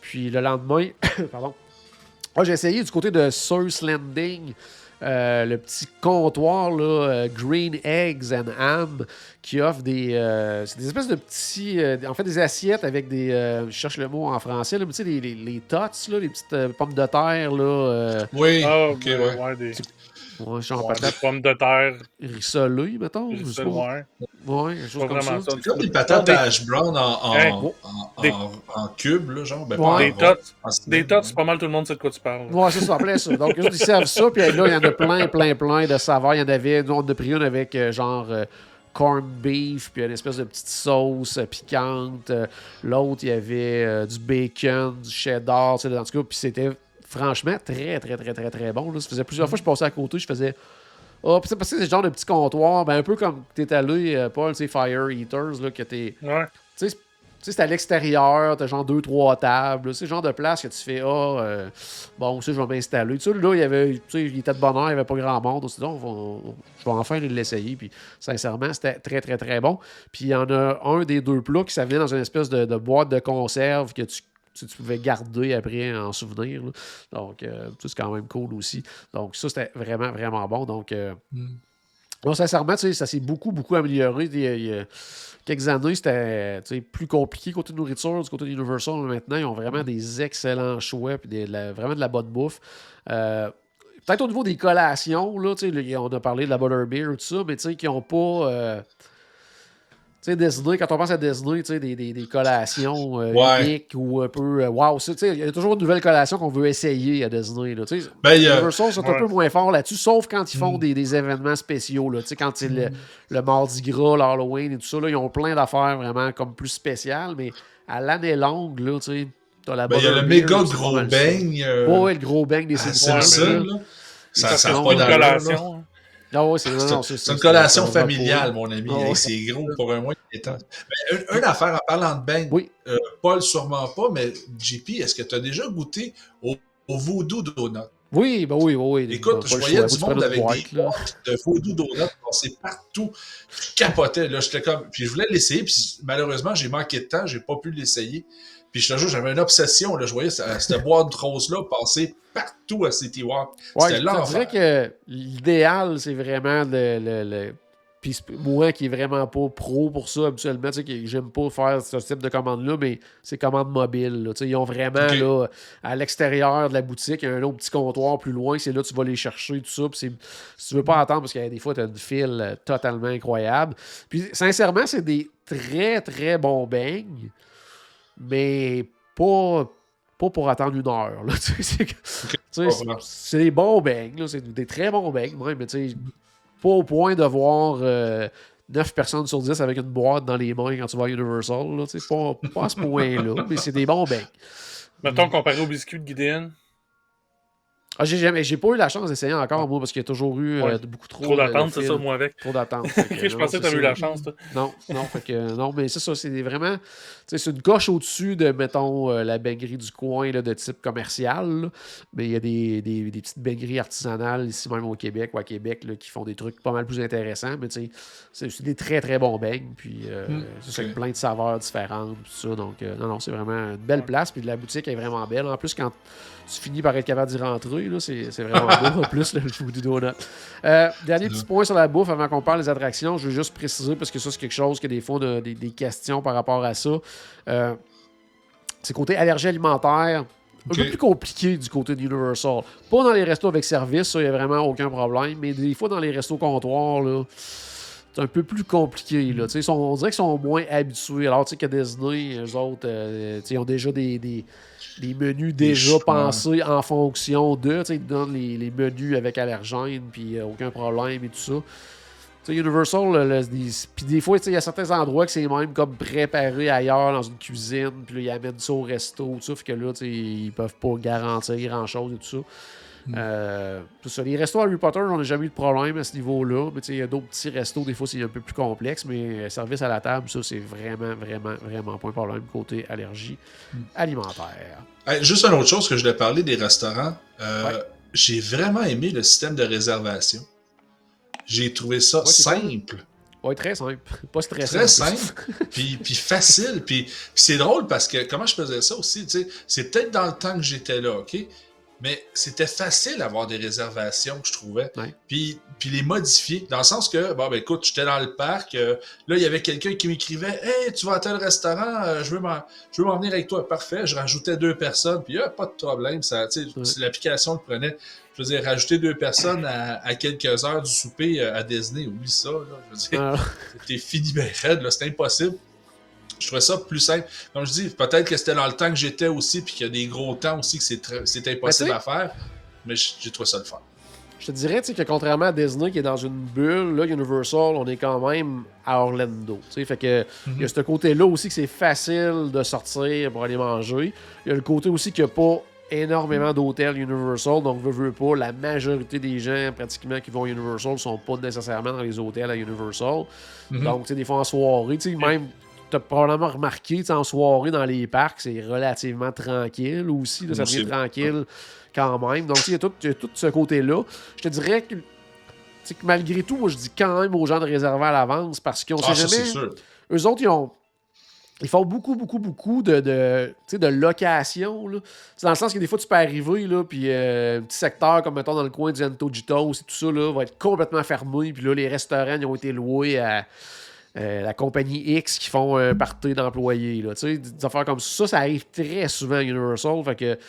Puis le lendemain, pardon, ah, j'ai essayé du côté de Source Landing, euh, le petit comptoir là, euh, Green Eggs and Ham qui offre des, euh, c'est des espèces de petits, euh, en fait des assiettes avec des, euh, je cherche le mot en français, là, mais tu sais, les, les, les tots, là, les petites euh, pommes de terre, là, euh, Oui, Ah, ok, ouais, ouais. ouais, des, ouais, genre ouais, des patates pommes de terre. rissolées, mettons. loin. Ouais, quelque chose comme vraiment ça. ça. C'est comme des patates à hash brown en, en, Hey, en, en, des- en cubes, là, genre. Ben, Ouais. pas en Des tots, en des cylindre, tots, ouais. c'est pas mal tout le monde sait de quoi tu parles. Ouais, c'est ça, plein ça. Donc, ils servent ça, puis là, il y en a plein, plein, plein de saveurs. Il y en avait, nous, on en a pris une avec euh, genre euh, corned beef, puis une espèce de petite sauce euh, piquante. L'autre, il y avait euh, du bacon, du cheddar, tu sais, en tout cas, puis c'était franchement très, très, très, très, très bon. Là. Ça faisait plusieurs fois que je passais à côté, je faisais. Ah, c'est parce que c'est le genre de petit comptoir, ben, un peu comme t'es allé, euh, Paul, tu sais, Fire Eaters, là, que t'es. Ouais. Tu sais, tu sais, c'est à l'extérieur, t'as genre deux, trois tables. C'est le genre de place que tu fais, ah, euh, bon, ça, je vais m'installer. Tu sais, là, il y avait, tu sais, il était de bonne heure, il n'y avait pas grand monde. Dit, on je vais enfin l'essayer. Puis, sincèrement, c'était très, très, très bon. Puis, il y en a un des deux plats qui ça dans une espèce de, de boîte de conserve que tu, tu, tu pouvais garder après en souvenir. là. Donc, euh, c'est quand même cool aussi. Donc, ça, c'était vraiment, vraiment bon. Donc, euh, non, sincèrement, tu sais, ça s'est beaucoup, beaucoup amélioré. Il y a- il y a quelques années, c'était plus compliqué côté nourriture, du côté de Universal. Maintenant, ils ont vraiment des excellents choix, puis des- la- vraiment de la bonne bouffe. Euh, Peut-être au niveau des collations, là, tu sais, là, on a parlé de la Butterbeer et tout ça, mais tu sais, qui n'ont pas. Tu sais, Disney, quand on pense à Disney, tu sais, des, des, des collations euh, Ouais. uniques ou un peu. euh, Wow, ça, tu sais, il y a toujours une nouvelle collation qu'on veut essayer à Disney. Là, tu sais. Ben, sont un peu moins forts là-dessus, sauf quand ils font Mm. des, des événements spéciaux. Là. Tu sais, Quand c'est le, le Mardi Gras, l'Halloween et tout ça, là, ils ont plein d'affaires vraiment comme plus spéciales, mais à l'année longue, là, tu sais, t'as la Ben, il y a le méga gros bang. euh, Ouais, ouais, le gros bang des Simpsons. Ça Ça, pas une collation. Non, C'est c'est- une collation familiale, mon ami. Ah C'est gros pour un mois. temps. Ben, une, une affaire en parlant de Oui. euh, Paul, sûrement pas, mais JP, est-ce que tu as déjà goûté au, au Voodoo Donut? Oui, ben oui, oui, oui. Écoute, Pas je voyais du monde avec des de Voodoo Donut passer partout. Je capotais, là. J'étais comme. Puis je voulais l'essayer, puis malheureusement, j'ai manqué de temps, j'ai pas pu l'essayer. Puis je te jure, j'avais une obsession, là. Je voyais cette, boîte rose-là passer partout à City Walk. Ouais, C'était l'enfer. que l'idéal, c'est vraiment le. le, le- Puis moi qui est vraiment pas pro pour ça habituellement, tu sais, que j'aime pas faire ce type de commande-là, mais c'est commande mobile. là. Tu sais, Ils ont vraiment là, à l'extérieur de la boutique, il y a un autre petit comptoir plus loin, c'est là que tu vas les chercher, tout ça. Puis si tu veux pas attendre, parce qu'il y a des fois, tu as une file euh, totalement incroyable. Puis sincèrement, c'est des très très bons beignes, mais pas, pas pour attendre une heure. c'est des bons là, c'est des très bons ouais, mais tu sais, pas au point de voir euh, 9 personnes sur 10 avec une boîte dans les mains quand tu vas à Universal. Là, pas, pas à ce point-là, mais c'est des bons beignes. Mettons, comparé au biscuit de Gideon. Ah, j'ai jamais, j'ai pas eu la chance d'essayer encore, moi, parce qu'il y a toujours eu euh, beaucoup trop, Trop d'attente, c'est ça, moi, avec. Trop d'attente. Je pensais que t'avais eu la chance, toi. Non, non, fait que, non, mais c'est ça, c'est vraiment, c'est une coche au-dessus de, mettons, euh, la baignerie du coin là, de type commercial, là. mais il y a des, des, des petites baigneries artisanales ici même au Québec ou à Québec là, qui font des trucs pas mal plus intéressants, mais tu sais, c'est aussi des très très bons beignes, puis euh, Hmm, c'est plein de saveurs différentes, tout ça, donc euh, non, non, c'est vraiment une belle place, puis la boutique est vraiment belle, en plus quand tu finis par être capable d'y rentrer, c'est, vraiment beau, en plus, le Voodoo Donut. Euh, dernier petit point sur la bouffe avant qu'on parle des attractions, je veux juste préciser parce que ça, c'est quelque chose que des fois, on a des, des questions par rapport à ça. Euh, c'est côté allergie alimentaire. Un peu plus compliqué du côté de Universal. Pas dans les restos avec service, ça, il n'y a vraiment aucun problème. Mais des fois, dans les restos comptoirs, là, c'est un peu plus compliqué. Là. Sont- on dirait qu'ils sont moins habitués. Alors, tu sais, que Disney, eux autres, euh, ils ont déjà des, des, des menus déjà pensés en fonction de. Tu donnent les, les menus avec allergènes, puis euh, aucun problème et tout ça. Tu sais, Universal, le- le- des- puis des fois, tu sais, il y a certains endroits que c'est même comme préparé ailleurs dans une cuisine, puis là, ils amènent ça au resto, tout ça, fait que là, tu sais, ils peuvent pas garantir grand-chose et tout ça. Euh, tout ça. Les restos Harry Potter, on n'a jamais eu de problème à ce niveau-là. Mais tu sais, il y a d'autres petits restos, des fois, c'est un peu plus complexe. Mais euh, service à la table, ça, c'est vraiment, vraiment, vraiment pas un problème côté allergie alimentaire. Hey, juste une autre chose que je voulais parler des restaurants. Euh, Ouais. J'ai vraiment aimé le système de réservation. J'ai trouvé ça Ouais, simple. Ouais, très simple. Pas stressant. Très simple, puis, puis facile. Puis, puis c'est drôle parce que, comment je faisais ça aussi, tu sais, c'est peut-être dans le temps que j'étais là, OK? Mais c'était facile d'avoir des réservations, je trouvais. Ouais. Puis, puis les modifier. Dans le sens que, bon, ben écoute, j'étais dans le parc, euh, là, il y avait quelqu'un qui m'écrivait Hey, tu vas à tel restaurant, euh, je veux m'en venir avec toi. Parfait. Je rajoutais deux personnes, puis ah, pas de problème. Ça, tu sais, Ouais. l'application le prenait. Je veux dire, rajouter deux personnes à, à quelques heures du souper euh, à Disney, oublie ça. Là, je veux dire, Ah, T'es fini ben raide, là, c'est impossible. Je trouvais ça plus simple. Comme je dis, peut-être que c'était dans le temps que j'étais aussi, puis qu'il y a des gros temps aussi que c'est impossible à faire. Mais j'ai trouvé ça le fun. je te dirais tu sais, que contrairement à Disney qui est dans une bulle, là, Universal, on est quand même à Orlando. tu sais. Fait que il y a ce côté-là aussi que c'est facile de sortir pour aller manger. Il y a le côté aussi qu'il n'y a pas énormément d'hôtels Universal, donc veut, veut pas, la majorité des gens pratiquement qui vont à Universal sont pas nécessairement dans les hôtels à Universal. Mhm. Donc, tu sais, des fois en soirée, tu sais, même, tu as probablement remarqué, en soirée dans les parcs, c'est relativement tranquille aussi. là, ça devient tranquille quand même. Donc, il y a tout, il y a tout ce côté-là. Je te dirais que, que malgré tout, moi, je dis quand même aux gens de réserver à l'avance parce qu'on Ah, sait jamais. sûr. Eux autres, ils ont. Ils font beaucoup, beaucoup, beaucoup de, de, de location. C'est dans le sens que des fois, tu peux arriver, là, puis euh, un petit secteur, comme mettons dans le coin du Antojitos et tout ça, là, va être complètement fermé. Puis là, les restaurants, ils ont été loués à euh, la compagnie X qui font un party d'employés. là. Tu des affaires comme ça, ça arrive très souvent à Universal. Fait que, tu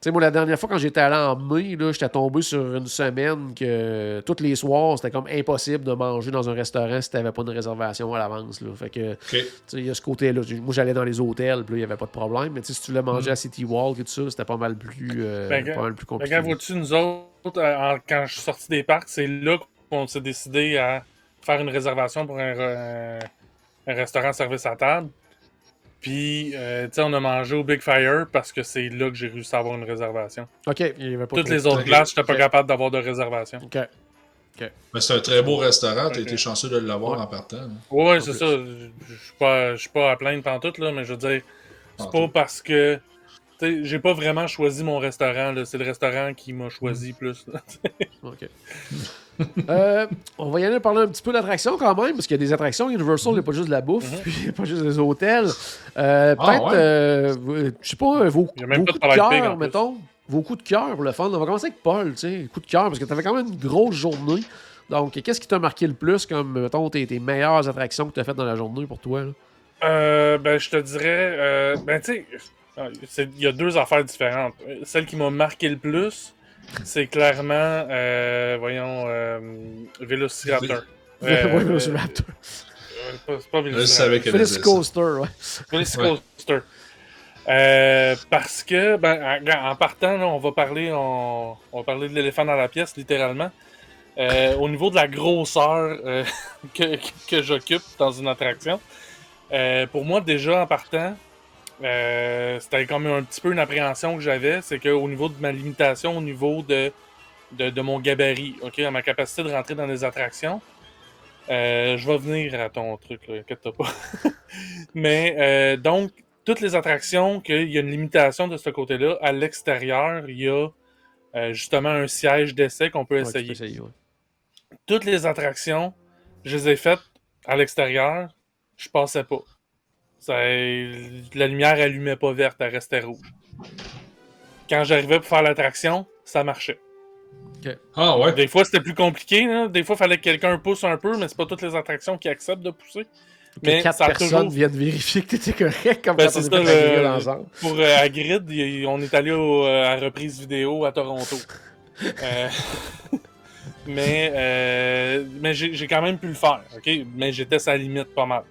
sais, moi, la dernière fois, quand j'étais allé en mai, là, j'étais tombé sur une semaine que tous les soirs, c'était comme impossible de manger dans un restaurant si t'avais pas une réservation à l'avance. là. Fait que, tu il y a ce côté-là. Moi, j'allais dans les hôtels, puis là, il n'y avait pas de problème. Mais tu sais, si tu voulais manger à City Walk et tout ça, c'était pas mal plus, euh, Mm. Ben, pas mal plus Fait compliqué. quand vois-tu, nous autres, euh, quand je suis sorti des parcs, c'est là qu'on s'est décidé à faire une réservation pour un, re- un restaurant service à table. Puis, euh, tu sais, on a mangé au Big Fire parce que c'est là que j'ai réussi à avoir une réservation. OK, il y avait pas Toutes les autres places, j'étais pas Ok. capable d'avoir de réservation. OK. Mais c'est un très beau restaurant. T'as Ok. été chanceux de l'avoir Ouais. en partant. là. Ouais, ouais, c'est plus. ça. Je je suis pas, je suis pas à plaindre pantoute, là, mais je veux dire, c'est pas parce que. Tu sais, j'ai pas vraiment choisi mon restaurant. C'est le restaurant qui m'a choisi plus. là. OK. Euh, on va y aller parler un petit peu d'attractions quand même, parce qu'il y a des attractions. Universal, il n'y a pas juste de la bouffe, Mhm. puis il n'y a pas juste des hôtels. Euh, Ah, Peut-être, ouais? euh, vous- je sais pas, vos, même vos coups de cœur, mettons. Vos coups de cœur pour le fun. On va commencer avec Paul, tu sais, coups de cœur, parce que tu avais quand même une grosse journée. Donc, qu'est-ce qui t'a marqué le plus comme, mettons, tes, tes meilleures attractions que tu as faites dans la journée pour toi? Euh, ben, je te dirais. euh, ben, tu sais, euh, c'est- il y a deux affaires différentes. Euh, Celle qui m'a marqué le plus, c'est clairement, euh, voyons, euh, Velociraptor. Ouais, Euh, Velociraptor. euh, pas- c'est pas Je Velociraptor. savais qu'elle faisait ça. Coaster, ouais. Velocicoaster. Euh, parce que, ben, en, en partant, là, on va parler, on, on va parler de l'éléphant dans la pièce, littéralement. Euh, au niveau de la grosseur euh, que, que j'occupe dans une attraction, euh, pour moi, déjà en partant, euh, c'était comme un petit peu une appréhension que j'avais, c'est qu'au niveau de ma limitation, au niveau de, de, de mon gabarit, ok, à ma capacité de rentrer dans les attractions, euh, je vais venir à ton truc, inquiète-toi pas. Mais euh, donc, toutes les attractions, qu'il y a une limitation de ce côté-là, à l'extérieur, il y a euh, justement un siège d'essai qu'on peut essayer. peux essayer, ouais. Toutes les attractions, je les ai faites à l'extérieur, je passais pas. Ça, la lumière allumait pas verte, elle restait rouge. Quand j'arrivais pour faire l'attraction, ça marchait. Ah ouais. Des fois, c'était plus compliqué. Des fois, il fallait que quelqu'un pousse un peu, mais c'est pas toutes les attractions qui acceptent de pousser. Que Mais quatre ça a personnes toujours viennent vérifier que tu étais correct comme Ben, ça, le- ensemble. Pour euh, Hagrid, il- on est allé au, euh, à reprise vidéo à Toronto. Euh, mais euh, mais j'ai j'ai quand même pu le faire, ok? Mais j'étais sa limite pas mal.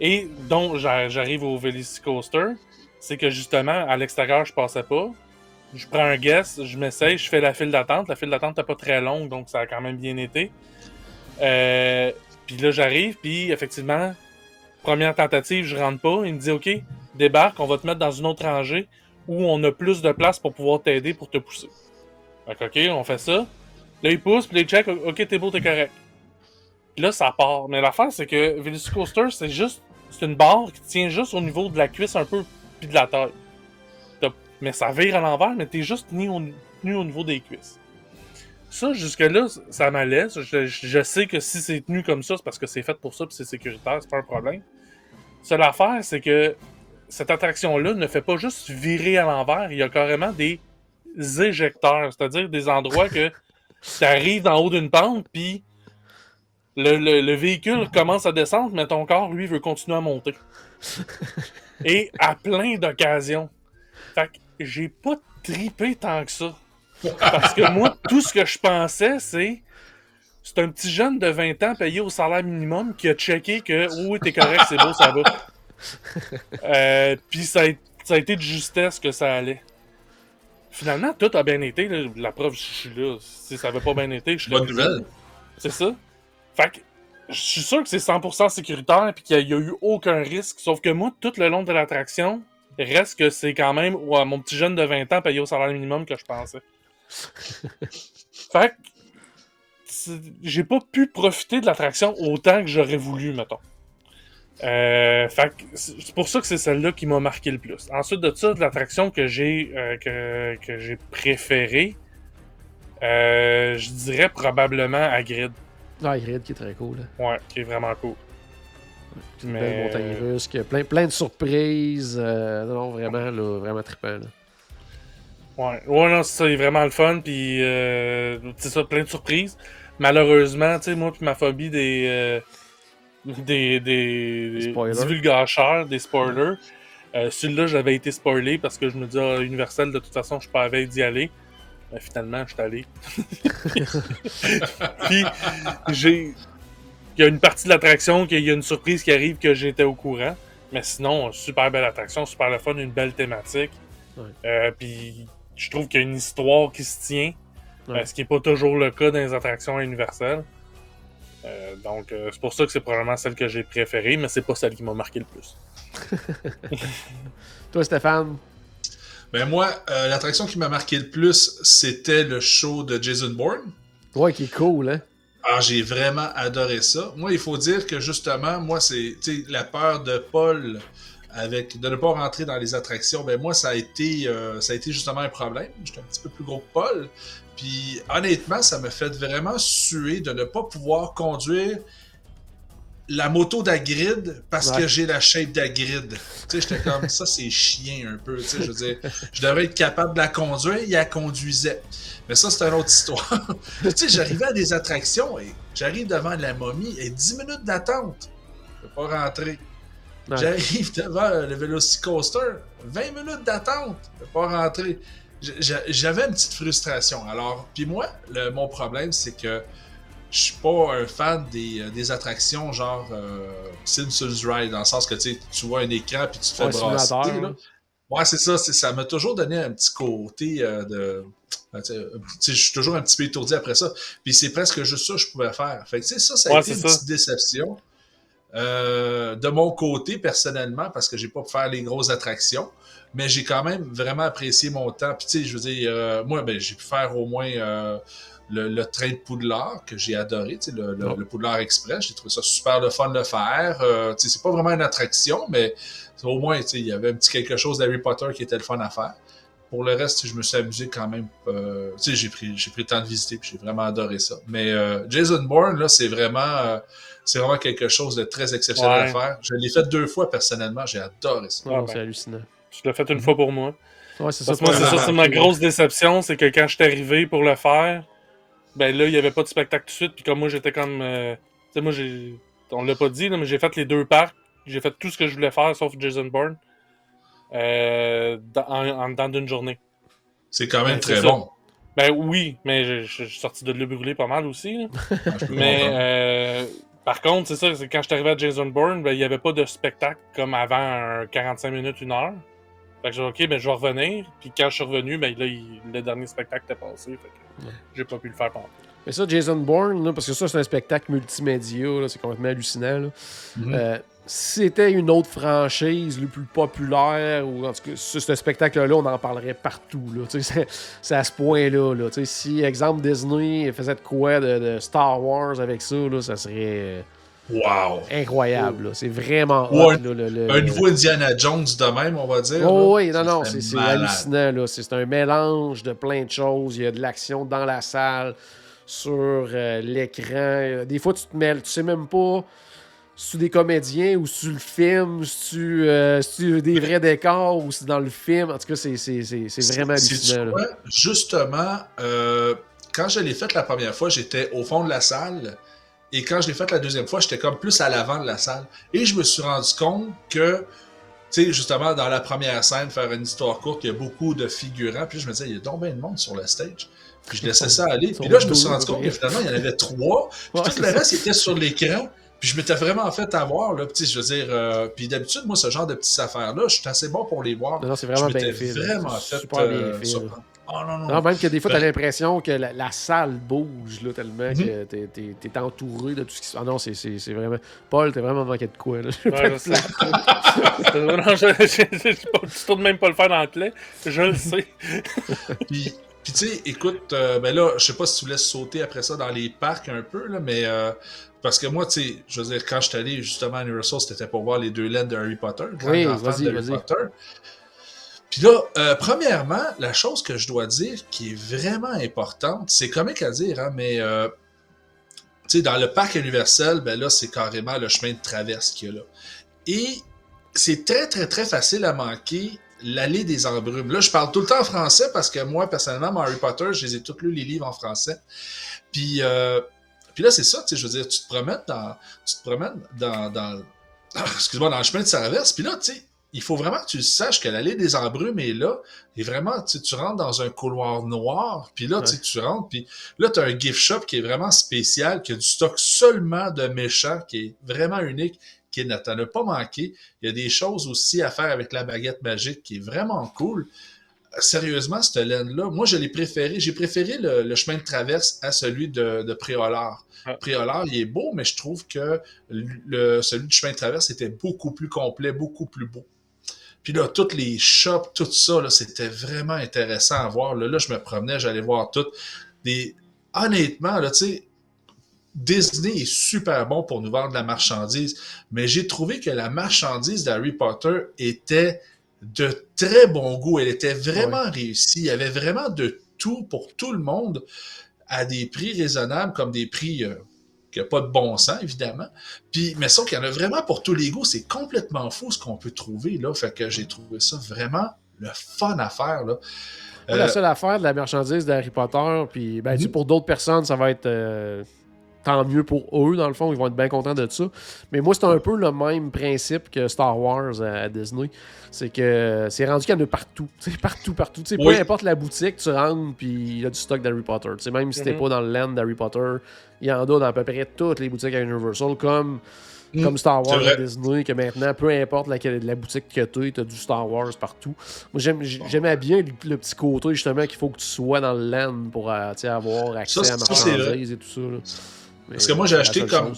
Et donc, j'a- j'arrive au Velocicoaster, c'est que justement, à l'extérieur, je passais pas. Je prends un guess, je m'essaye, je fais la file d'attente. La file d'attente n'est pas très longue, donc ça a quand même bien été. Euh, puis là, j'arrive, puis effectivement, première tentative, je rentre pas. Il me dit, OK, débarque, on va te mettre dans une autre rangée où on a plus de place pour pouvoir t'aider pour te pousser. Fait ok, on fait ça. Là, il pousse, puis là, il check, ok, t'es beau, t'es correct. Puis là, ça part. Mais l'affaire, c'est que Velocicoaster, c'est juste. C'est une barre qui tient juste au niveau de la cuisse un peu, puis de la taille. Mais ça vire à l'envers, mais t'es juste tenu au, niveau des cuisses. Ça, jusque-là, ça m'allait. Je, sais que si c'est tenu comme ça, c'est parce que c'est fait pour ça, puis c'est sécuritaire, c'est pas un problème. Seule affaire, c'est que cette attraction-là ne fait pas juste virer à l'envers, il y a carrément des éjecteurs, c'est-à-dire des endroits que tu arrives en haut d'une pente, puis le, le- le véhicule commence à descendre, mais ton corps, lui, veut continuer à monter. Et à plein d'occasions. Fait que j'ai pas tripé tant que ça. Parce que moi, tout ce que je pensais, c'est. C'est un petit jeune de 20 ans payé au salaire minimum qui a checké que oh, oui, t'es correct, c'est beau, ça va. Euh, Puis ça, a- ça a été de justesse que ça allait. Finalement, tout a bien été. là. La preuve, je suis là. Si ça avait pas bien été, je serais Bonne nouvelle. C'est ça? Fait que je suis sûr que c'est 100% sécuritaire et qu'il n'y a, eu aucun risque. Sauf que moi, tout le long de l'attraction, reste que c'est quand même ouais, mon petit jeune de 20 ans payé au salaire minimum que je pensais. fait que j'ai pas pu profiter de l'attraction autant que j'aurais voulu, mettons. Euh, fait que c'est pour ça que c'est celle-là qui m'a marqué le plus. Ensuite de ça, de l'attraction que j'ai euh, que, que j'ai préférée, euh, je dirais probablement Hagrid. Ah, Grid qui est très cool. Là. Ouais, qui est vraiment cool. Une Mais- belle montagne russe, plein, plein de surprises. euh, non, vraiment, là, vraiment trippant. là. Ouais, ouais non, c'est ça, il est vraiment le fun, puis euh, c'est ça, plein de surprises. Malheureusement, tu sais, moi puis ma phobie des, euh, des, des, divulgateurs, des spoilers, euh, celui-là, j'avais été spoilé parce que je me dis, ah, Universal, de toute façon, je suis pas à d'y aller. Mais finalement, je suis allé. puis, j'ai... Il y a une partie de l'attraction, qu'il y a une surprise qui arrive que j'étais au courant. Mais sinon, super belle attraction, super le fun, une belle thématique. Ouais. Euh, puis je trouve qu'il y a une histoire qui se tient, Ouais. euh, ce qui n'est pas toujours le cas dans les attractions universelles. Euh, donc euh, c'est pour ça que c'est probablement celle que j'ai préférée, mais c'est pas celle qui m'a marqué le plus. Toi, Stéphane, Ben moi, euh, l'attraction qui m'a marqué le plus, c'était le show de Jason Bourne. ouais, qui est cool, hein? Ah, j'ai vraiment adoré ça. Moi, il faut dire que justement, moi, c'est la peur de Paul avec de ne pas rentrer dans les attractions. Ben moi, ça a été, euh, ça a été justement un problème. J'étais un petit peu plus gros que Paul. Puis honnêtement, ça m'a fait vraiment suer de ne pas pouvoir conduire la moto d'Agrid parce Ouais. que j'ai la shape d'Agrid. Tu sais, j'étais comme ça, c'est chien un peu. Tu sais, je veux dire, je devrais être capable de la conduire. Il la conduisait. Mais ça, c'est une autre histoire. tu sais, j'arrivais à des attractions et j'arrive devant la momie et 10 minutes d'attente. Je peux pas rentrer. Ouais. J'arrive devant le Velocicoaster, 20 minutes d'attente. Je peux pas rentrer. J'avais une petite frustration. Alors, puis moi, le- mon problème, c'est que je suis pas un fan des, euh, des attractions genre euh, Simpsons Ride, dans le sens que tu vois un écran puis tu te fais Ouais, brasser. là. Ouais, c'est ça. Ça m'a toujours donné un petit côté euh, de. ben, sais, je suis toujours un petit peu étourdi après ça. Puis c'est presque juste ça que je pouvais faire. Fait que, tu sais, ça, ça a Ouais, été une ça. petite déception. Euh, de mon côté, personnellement, parce que j'ai pas pu faire les grosses attractions, mais j'ai quand même vraiment apprécié mon temps. Puis, tu sais, je veux dire, euh, moi, ben, j'ai pu faire au moins euh, le, le train de Poudlard que j'ai adoré, le, le, Oh. le Poudlard Express. J'ai trouvé ça super le fun de le faire. Euh, c'est pas vraiment une attraction, mais au moins, il y avait un petit quelque chose d'Harry Potter qui était le fun à faire. Pour le reste, je me suis amusé quand même. euh, j'ai pris, j'ai pris le temps de visiter, puis j'ai vraiment adoré ça. Mais euh, Jason Bourne, là, c'est vraiment, euh, c'est vraiment quelque chose de très exceptionnel Ouais. à faire. Je l'ai fait deux fois personnellement, j'ai adoré ça. Ben. c'est hallucinant. Tu l'as fait une fois pour moi. Ouais, c'est ça. Parce que moi, c'est ça, c'est ma grosse déception, c'est que quand je suis arrivé pour le faire, ben là, il n'y avait pas de spectacle tout de suite, puis comme moi, j'étais comme... euh, tu sais, moi, j'ai... On l'a pas dit, là, mais j'ai fait les deux parcs, j'ai fait tout ce que je voulais faire, sauf Jason Bourne, euh, dans, en, dedans d'une journée. C'est quand même Ouais, très ça. bon. Ben oui, mais je, suis sorti de là brûlé pas mal aussi, peux Mais euh, par contre, c'est ça, c'est quand je suis arrivé à Jason Bourne, ben, il n'y avait pas de spectacle comme avant un 45 minutes, une heure. Fait que j'ai dit, ok, ben je vais revenir. Puis quand je suis revenu, ben là, il- le dernier spectacle était passé. Fait que Ouais. j'ai pas pu le faire pendant. Mais ça, Jason Bourne, là, parce que ça, c'est un spectacle multimédia, là, c'est complètement hallucinant. là. Mhm. Euh, si c'était une autre franchise, le plus populaire, ou en tout cas, ce, ce spectacle-là, on en parlerait partout. Là. Tu sais, C'est c'est à ce point-là. Là. Tu sais, Si, exemple, Disney faisait de quoi de, de Star Wars avec ça, là, ça serait Wow! incroyable. C'est vraiment hot, là, le- le- Un nouveau Indiana Jones de même, on va dire. Oh, oui, non, non, c'est hallucinant. C'est un mélange de plein de choses. Il y a de l'action dans la salle, sur euh, l'écran. Euh, Des fois, tu te mêles, tu sais même pas si tu des comédiens ou si tu le film, si tu, euh, des vrais décors ou si dans le film. En tout cas, c'est vraiment hallucinant. Justement, euh, quand je l'ai fait la première fois, j'étais au fond de la salle. Et quand je l'ai fait la deuxième fois, j'étais comme plus à l'avant de la salle. Et je me suis rendu compte que, tu sais, justement, dans la première scène, faire une histoire courte, il y a beaucoup de figurants. Puis je me disais, il y a donc bien de monde sur le stage. Puis je laissais ça aller. Puis là, je me suis rendu compte que finalement, il y en avait trois. Puis tout le reste était sur l'écran. Puis je m'étais vraiment fait avoir, là. Sais, je veux dire, euh, puis d'habitude, moi, ce genre de petites affaires-là, je suis assez bon pour les voir. Non, non, c'est Je vraiment m'étais bien fait. vraiment fait. Super euh, bien fait. Oh non, non. Non, même que des fois, t'as Ben- l'impression que la, la salle bouge là, tellement Mhm. que t'es- t'es t'es entouré de tout ce qui se Ah non, c'est- vraiment. Paul, t'es vraiment manqué de quoi, là. Ouais, je sais. non, je, je, je, même pas le faire dans le clé. Je le sais. Puis, puis tu sais, écoute, euh, ben là, je sais pas si tu voulais sauter après ça dans les parcs un peu, là, mais euh, parce que moi, tu sais, je veux dire, quand je suis allé justement à Universal, c'était pour voir les deux lettres de Harry Potter. grand Oui, vas-y, de Harry vas-y. Puis là, euh, premièrement, la chose que je dois dire qui est vraiment importante, c'est comique à dire, hein, mais euh, tu sais, dans le parc universel, ben là, c'est carrément le chemin de traverse qu'il y a là. Et c'est très, très, très facile à manquer l'allée des embrumes. Là, je parle tout le temps en français parce que moi, personnellement, Harry Potter, je les ai tous lus les livres en français. Puis, euh, puis là, c'est ça, tu sais, je veux dire, tu te promènes dans, tu te promènes dans, dans, excuse-moi, dans le chemin de traverse. Puis là, tu sais, il faut vraiment que tu saches que l'allée des embrumes est là. Et vraiment, tu tu rentres dans un couloir noir. Puis là, tu tu rentres. Puis là, tu as un gift shop qui est vraiment spécial, qui a du stock seulement de méchants, qui est vraiment unique, qui ne t'en a pas manqué. Il y a des choses aussi à faire avec la baguette magique qui est vraiment cool. Sérieusement, cette laine-là, moi, je l'ai préféré. J'ai préféré le, le chemin de traverse à celui de, de Préolard. Ah. Préolard, il est beau, mais je trouve que le, celui du chemin de traverse était beaucoup plus complet, beaucoup plus beau. Puis là, toutes les shops, tout ça, là, c'était vraiment intéressant à voir. Là, là je me promenais, j'allais voir tout. Des... Honnêtement, là, tu sais, Disney est super bon pour nous vendre de la marchandise, mais j'ai trouvé que la marchandise d'Harry Potter était de très bon goût. Elle était vraiment réussie. Il y avait vraiment de tout pour tout le monde à des prix raisonnables, comme des prix euh, qui n'ont pas de bon sens, évidemment. Puis, mais sauf qu'il y en a vraiment pour tous les goûts. C'est complètement fou ce qu'on peut trouver, là. Fait que j'ai trouvé ça vraiment le fun à faire, là. La Euh, seule affaire de la marchandise d'Harry Potter, puis ben, Mhm. pour d'autres personnes, ça va être euh, tant mieux pour eux, dans le fond, ils vont être bien contents de ça. Mais moi, c'est un peu le même principe que Star Wars à, à Disney. C'est que c'est rendu qu'il y en a partout. Partout, partout. Oui. Peu importe la boutique, tu rentres, puis il y a du stock d'Harry Potter. Même si t'es Mhm. pas dans le land d'Harry Potter, il y en a dans à peu près toutes les boutiques à Universal, comme. Mhm. Comme Star Wars à Disney, que maintenant, peu importe laquelle, la boutique que tu as du Star Wars partout. Moi, j'aimais bien le, le petit côté, justement, qu'il faut que tu sois dans le land pour euh, avoir accès Ça, à marchandises et tout ça. là. Parce que moi, j'ai acheté comme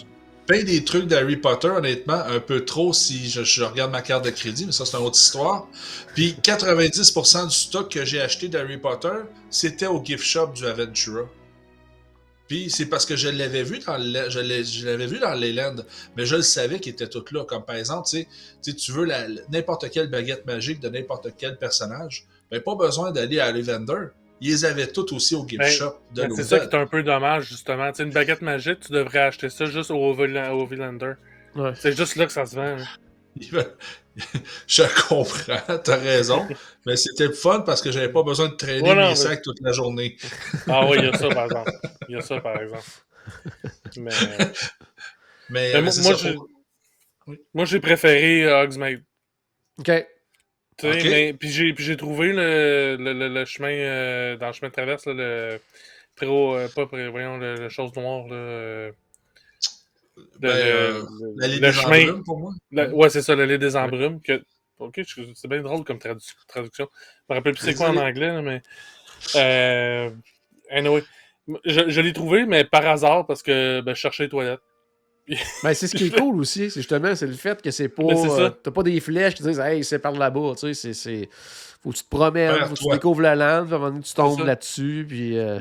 plein des trucs d'Harry Potter, honnêtement, un peu trop si je, je regarde ma carte de crédit, mais ça, c'est une autre histoire. Puis 90% du stock que j'ai acheté d'Harry Potter, c'était au gift shop du Aventura. Puis c'est parce que je l'avais vu dans le, je l'ai- je l'avais vu dans Leyland, mais je le savais qu'il était tout là. Comme par exemple, tu sais, veux n'importe quelle baguette magique de n'importe quel personnage, ben pas besoin d'aller à Ollivander. Ils les avaient toutes aussi au gift Ben, shop de Ben, c'est ça qui est un peu dommage, justement. Tu sais, une baguette magique, tu devrais acheter ça juste au. Au Villander. Ouais. C'est juste là que ça se vend. hein. Je comprends, t'as raison. Mais c'était le fun parce que j'avais pas besoin de traîner mes mais- sacs toute la journée. Ah oui, il y a ça, par exemple. Il y a ça, par exemple. Mais, euh, Mais, mais euh, moi, j'ai- moi, j'ai préféré euh, Hogsmeade. Ok. Tu sais, Ok. mais- puis j'ai puis j'ai trouvé le, le, le, le chemin euh, dans le chemin de traverse là, le préau euh, pas pré, voyons le, chose noire là, euh, le, Ben, euh, le- l'allée le des chemin embrumes, pour moi. la- ouais. c'est ça l'allée des embrumes que ok c'est bien drôle comme tradu- traduction. Je me rappelle plus c'est quoi en anglais là, mais euh, anyway. Je, je l'ai trouvé mais par hasard parce que ben, je cherchais les toilettes Ben, c'est ce qui est cool aussi, c'est justement c'est le fait que c'est pas. Ben, c'est ça. euh, T'as pas des flèches qui disent Hey, c'est par là-bas. Tu sais, c'est- c'est. Faut que tu te promènes, faut que tu découvres le land, puis à un moment donné, tu tombes là-dessus, puis. euh,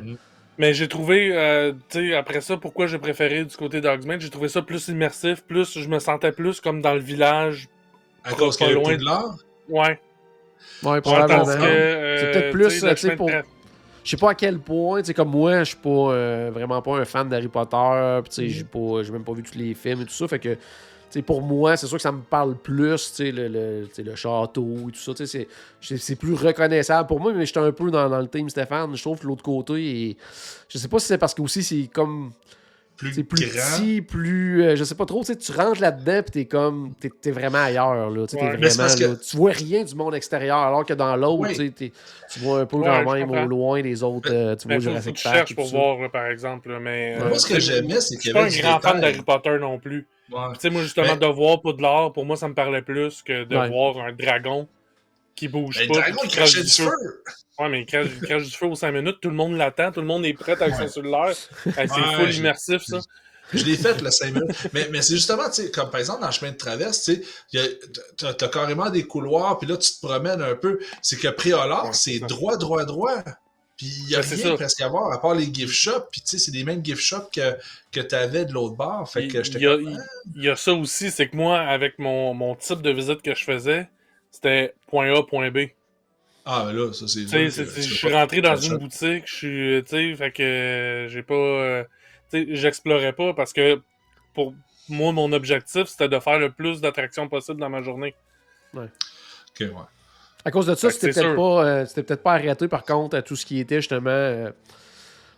Mais j'ai trouvé, euh, tu sais, après ça, pourquoi j'ai préféré du côté d'Hogsmeade, j'ai trouvé ça plus immersif, plus je me sentais plus comme dans le village. À cause qu'il y a loin de l'art? Ouais. Ouais, probablement. que, euh, C'est peut-être plus, tu sais, de pour- tra- Je sais pas à quel point, tu comme moi, je suis pas euh, vraiment pas un fan d'Harry Potter, tu sais, j'ai pas, j'ai même pas vu tous les films et tout ça, fait que, pour moi, c'est sûr que ça me parle plus, tu sais, le, le, le château et tout ça, tu sais, c'est- plus reconnaissable pour moi, mais j'étais un peu dans, dans le team Stéphane, je trouve que l'autre côté, et, je sais pas si c'est parce que aussi c'est comme, Plus, c'est plus grand. petit, plus, euh, je sais pas trop, tu sais, tu rentres là-dedans, puis t'es comme, t'es, t'es vraiment ailleurs, là, Ouais. vraiment, que- tu vois rien du monde extérieur, alors que dans l'autre, Oui. tu vois un peu Ouais, quand je même comprends. au loin les autres, euh, tu vois Mais Jurassic que je Park cherche et pour ça. voir, là, par exemple. Mais, Ouais. euh, Moi, ce que j'aimais, c'est Je qu'il suis pas un grand fan d'Harry Potter non plus. Ouais. Tu sais, moi, justement, Mais- de voir pour de l'art, pour moi, ça me parlait plus que de Ouais. voir un dragon qui bouge Ben, Le pas. dragon, puis il qui crache crachait du feu. Ouais, mais il crache du feu aux 5 minutes, tout le monde l'attend, tout le monde est prêt avec son cellulaire. Hey, c'est Ouais, full immersif, ça. Je l'ai fait, le 5 minutes. Mais, mais c'est justement, tu sais, comme par exemple dans le chemin de traverse, tu sais, il y a- t'as t'as carrément des couloirs, puis là, tu te promènes un peu. C'est que Préolard, Ouais, c'est droit, droit, droit. Puis il n'y a Ben, rien presque à voir, à part les gift shops. Puis tu sais, c'est les mêmes gift shops que, que tu avais de l'autre bord. Fait que Il, y a, comme, il- il y a ça aussi, c'est que moi, avec mon, mon type de visite que je faisais, c'était point A, point B. Ah, mais là, ça, c'est. Je suis rentré dans une boutique, je suis, tu sais, fait que euh, j'ai pas, euh, tu sais, j'explorais pas parce que pour moi, mon objectif, c'était de faire le plus d'attractions possible dans ma journée. Ok, ouais. À cause de ça, c'était peut-être pas, euh, c'était peut-être pas arrêté par contre à tout ce qui était justement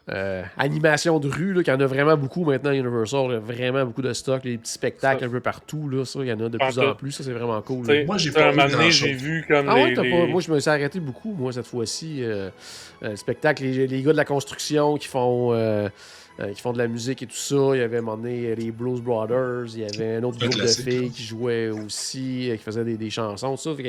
euh, animation de rue, là, qu'il y en a vraiment beaucoup maintenant à Universal, là, vraiment beaucoup de stock, les petits spectacles Ça. un peu partout, là, ça, il y en a de plus en plus, ça c'est vraiment cool. Là. Moi, j'ai pas j'ai vu comme Ah les, ouais, t'as les- pas. Moi, je me suis arrêté beaucoup, moi, cette fois-ci. euh, euh, le spectacle, les, les gars de la construction qui font, euh, euh, qui font de la musique et tout ça. Il y avait à un moment donné les Blues Brothers. Il y avait un autre Un groupe de filles qui jouaient aussi, euh, qui faisaient des, des chansons, tout ça. Fait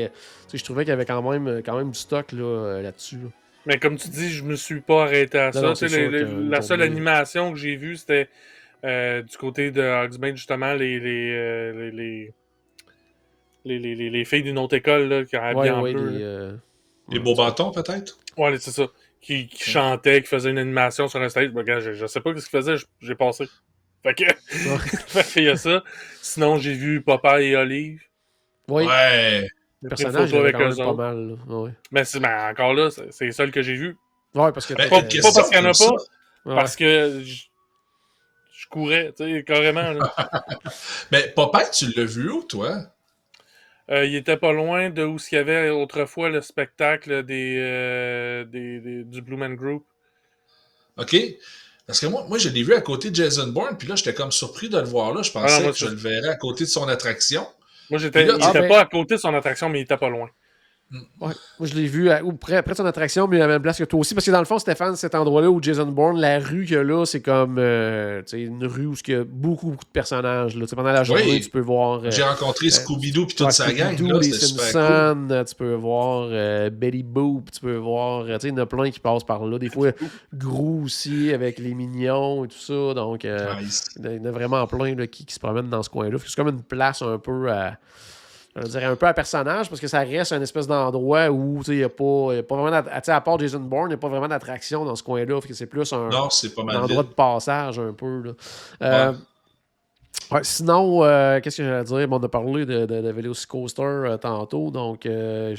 que, je trouvais qu'il y avait quand même, quand même du stock là, là-dessus. là. Mais comme tu dis, je me suis pas arrêté à Non, ça. non, Tu sais, c'est les- les- la seule animation que j'ai vue, c'était euh, du côté de Hogsmeade, justement, les, les, euh, les, les, les, les- les- les filles d'une autre école là, qui Ouais, ouais, les, là. euh, Les ouais, beaux bâtons, peut-être? Ouais, c'est ça. Qui, qui chantait, qui faisait une animation sur un stage. Ben, regarde, je, je sais pas ce qu'il faisait, je- j'ai passé. Fait que, fait qu'il y a ça. Sinon, j'ai vu Papa et Olive. Ouais, Ouais. Le personnage, avec eux pas mal. là. Ouais. Mais c'est ben, encore là, c'est les seuls que j'ai vus. Ouais, parce que Ben, Pas, parce qu'il y en a pas, ouais. parce que je, je courais, tu sais, carrément. là. Mais Popeye, tu l'as vu où, toi? Euh, il était pas loin de où il y avait autrefois le spectacle des, euh, des, des- du Blue Man Group. OK? Parce que moi, moi je l'ai vu à côté de Jason Bourne, puis là, j'étais comme surpris de le voir là. Je pensais Ah non, moi, que je le verrais à côté de son attraction. Moi, j'étais, ah, était ben- pas à côté de son attraction, mais il était pas loin. Ouais. Moi, je l'ai vu à- ou près, près de son attraction, mais à la même place que toi aussi. Parce que dans le fond, Stéphane, cet endroit-là où Jason Bourne, la rue qu'il y a là, c'est comme euh, une rue où il y a beaucoup, beaucoup de personnages. Là. Pendant la journée, Oui. tu peux voir. euh, J'ai rencontré Scooby-Doo puis toute ouais, sa gang. Là, les cool. Simpsons, euh, tu peux voir euh, Betty Boop, tu peux voir. euh, Tu sais, il y en a plein qui passent par là. Des fois, Gros aussi, avec les mignons et tout ça. Donc, euh, Nice. il y en a- il y en a vraiment plein là, qui, qui se promènent dans ce coin-là. C'est comme une place un peu à. Je dirais un peu à personnage parce que ça reste un espèce d'endroit où il n'y a, pas a vraiment. à part Jason Bourne, il n'y a pas vraiment d'attraction dans ce coin-là. C'est plus un, Non, c'est pas un mal endroit vide. de passage un peu. Là. Euh, ouais, sinon, euh, qu'est-ce que j'allais dire? Bon, on a parlé de, de, de Velocicoaster euh, tantôt, donc euh,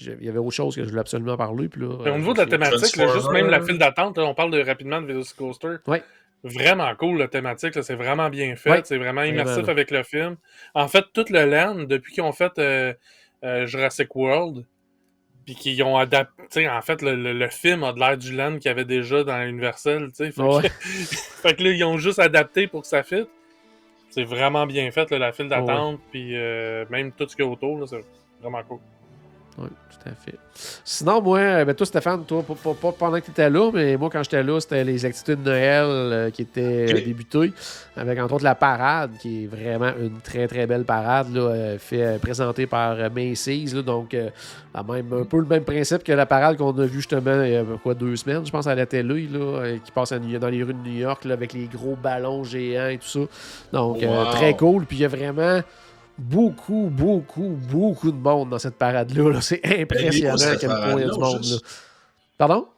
il y avait autre chose que je voulais absolument parler. Puis là, au niveau de la thématique, là, juste même la file d'attente, on parle de, rapidement de Velocicoaster. Ouais. Vraiment cool, la thématique. C'est vraiment bien fait. Ouais. C'est vraiment immersif avec le film. En fait, tout le land, depuis qu'ils ont fait euh, euh, Jurassic World, puis qu'ils ont adapté. En fait, le, le- le film a de l'air du land qu'il y avait déjà dans Universal. tu sais. Fait, Ouais. que, fait que là, ils ont juste adapté pour que ça fitte. C'est vraiment bien fait, là, la file d'attente, puis euh, même tout ce qu'il y a autour. C'est vraiment cool. Oui, tout à fait. Sinon, moi, euh, ben, toi, Stéphane, toi, pas, pendant que tu étais là, mais moi, quand j'étais là, c'était les activités de Noël euh, qui étaient débutées, avec entre autres la parade, qui est vraiment une très, très belle parade, là, euh, fait, présentée par Macy's. là, donc, euh, la même, un peu le même principe que la parade qu'on a vue justement il y a quoi, deux semaines, je pense, à la télé, là, qui passe à dans les rues de New York, là, avec les gros ballons géants et tout ça. Donc, Wow. très cool. Puis, il y a vraiment beaucoup, beaucoup, beaucoup de monde dans cette parade-là. là. C'est impressionnant à quel point il y a du monde. là. Pardon?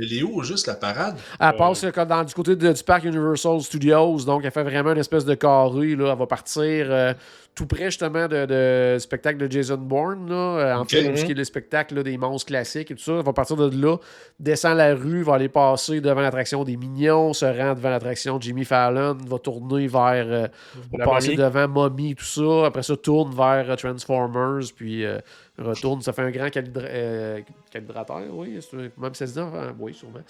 Elle est où, juste la parade? Elle passe euh, dans, du côté de- du parc Universal Studios, donc elle fait vraiment une espèce de carré. Là. Elle va partir euh, tout près justement de, de- du spectacle de Jason Bourne, là, euh, en Ok. fait, ce qui est le spectacle là, des monstres classiques et tout ça. Elle va partir de là, descend la rue, va aller passer devant l'attraction des Mignons, se rend devant l'attraction de Jimmy Fallon, va tourner vers. euh, va passer momie. devant Mommy, tout ça. Après ça, tourne vers euh, Transformers, puis euh, retourne. Ça fait un grand euh, calibrateur, oui. c'est- Même ça se dit, enfin, oui, sûrement.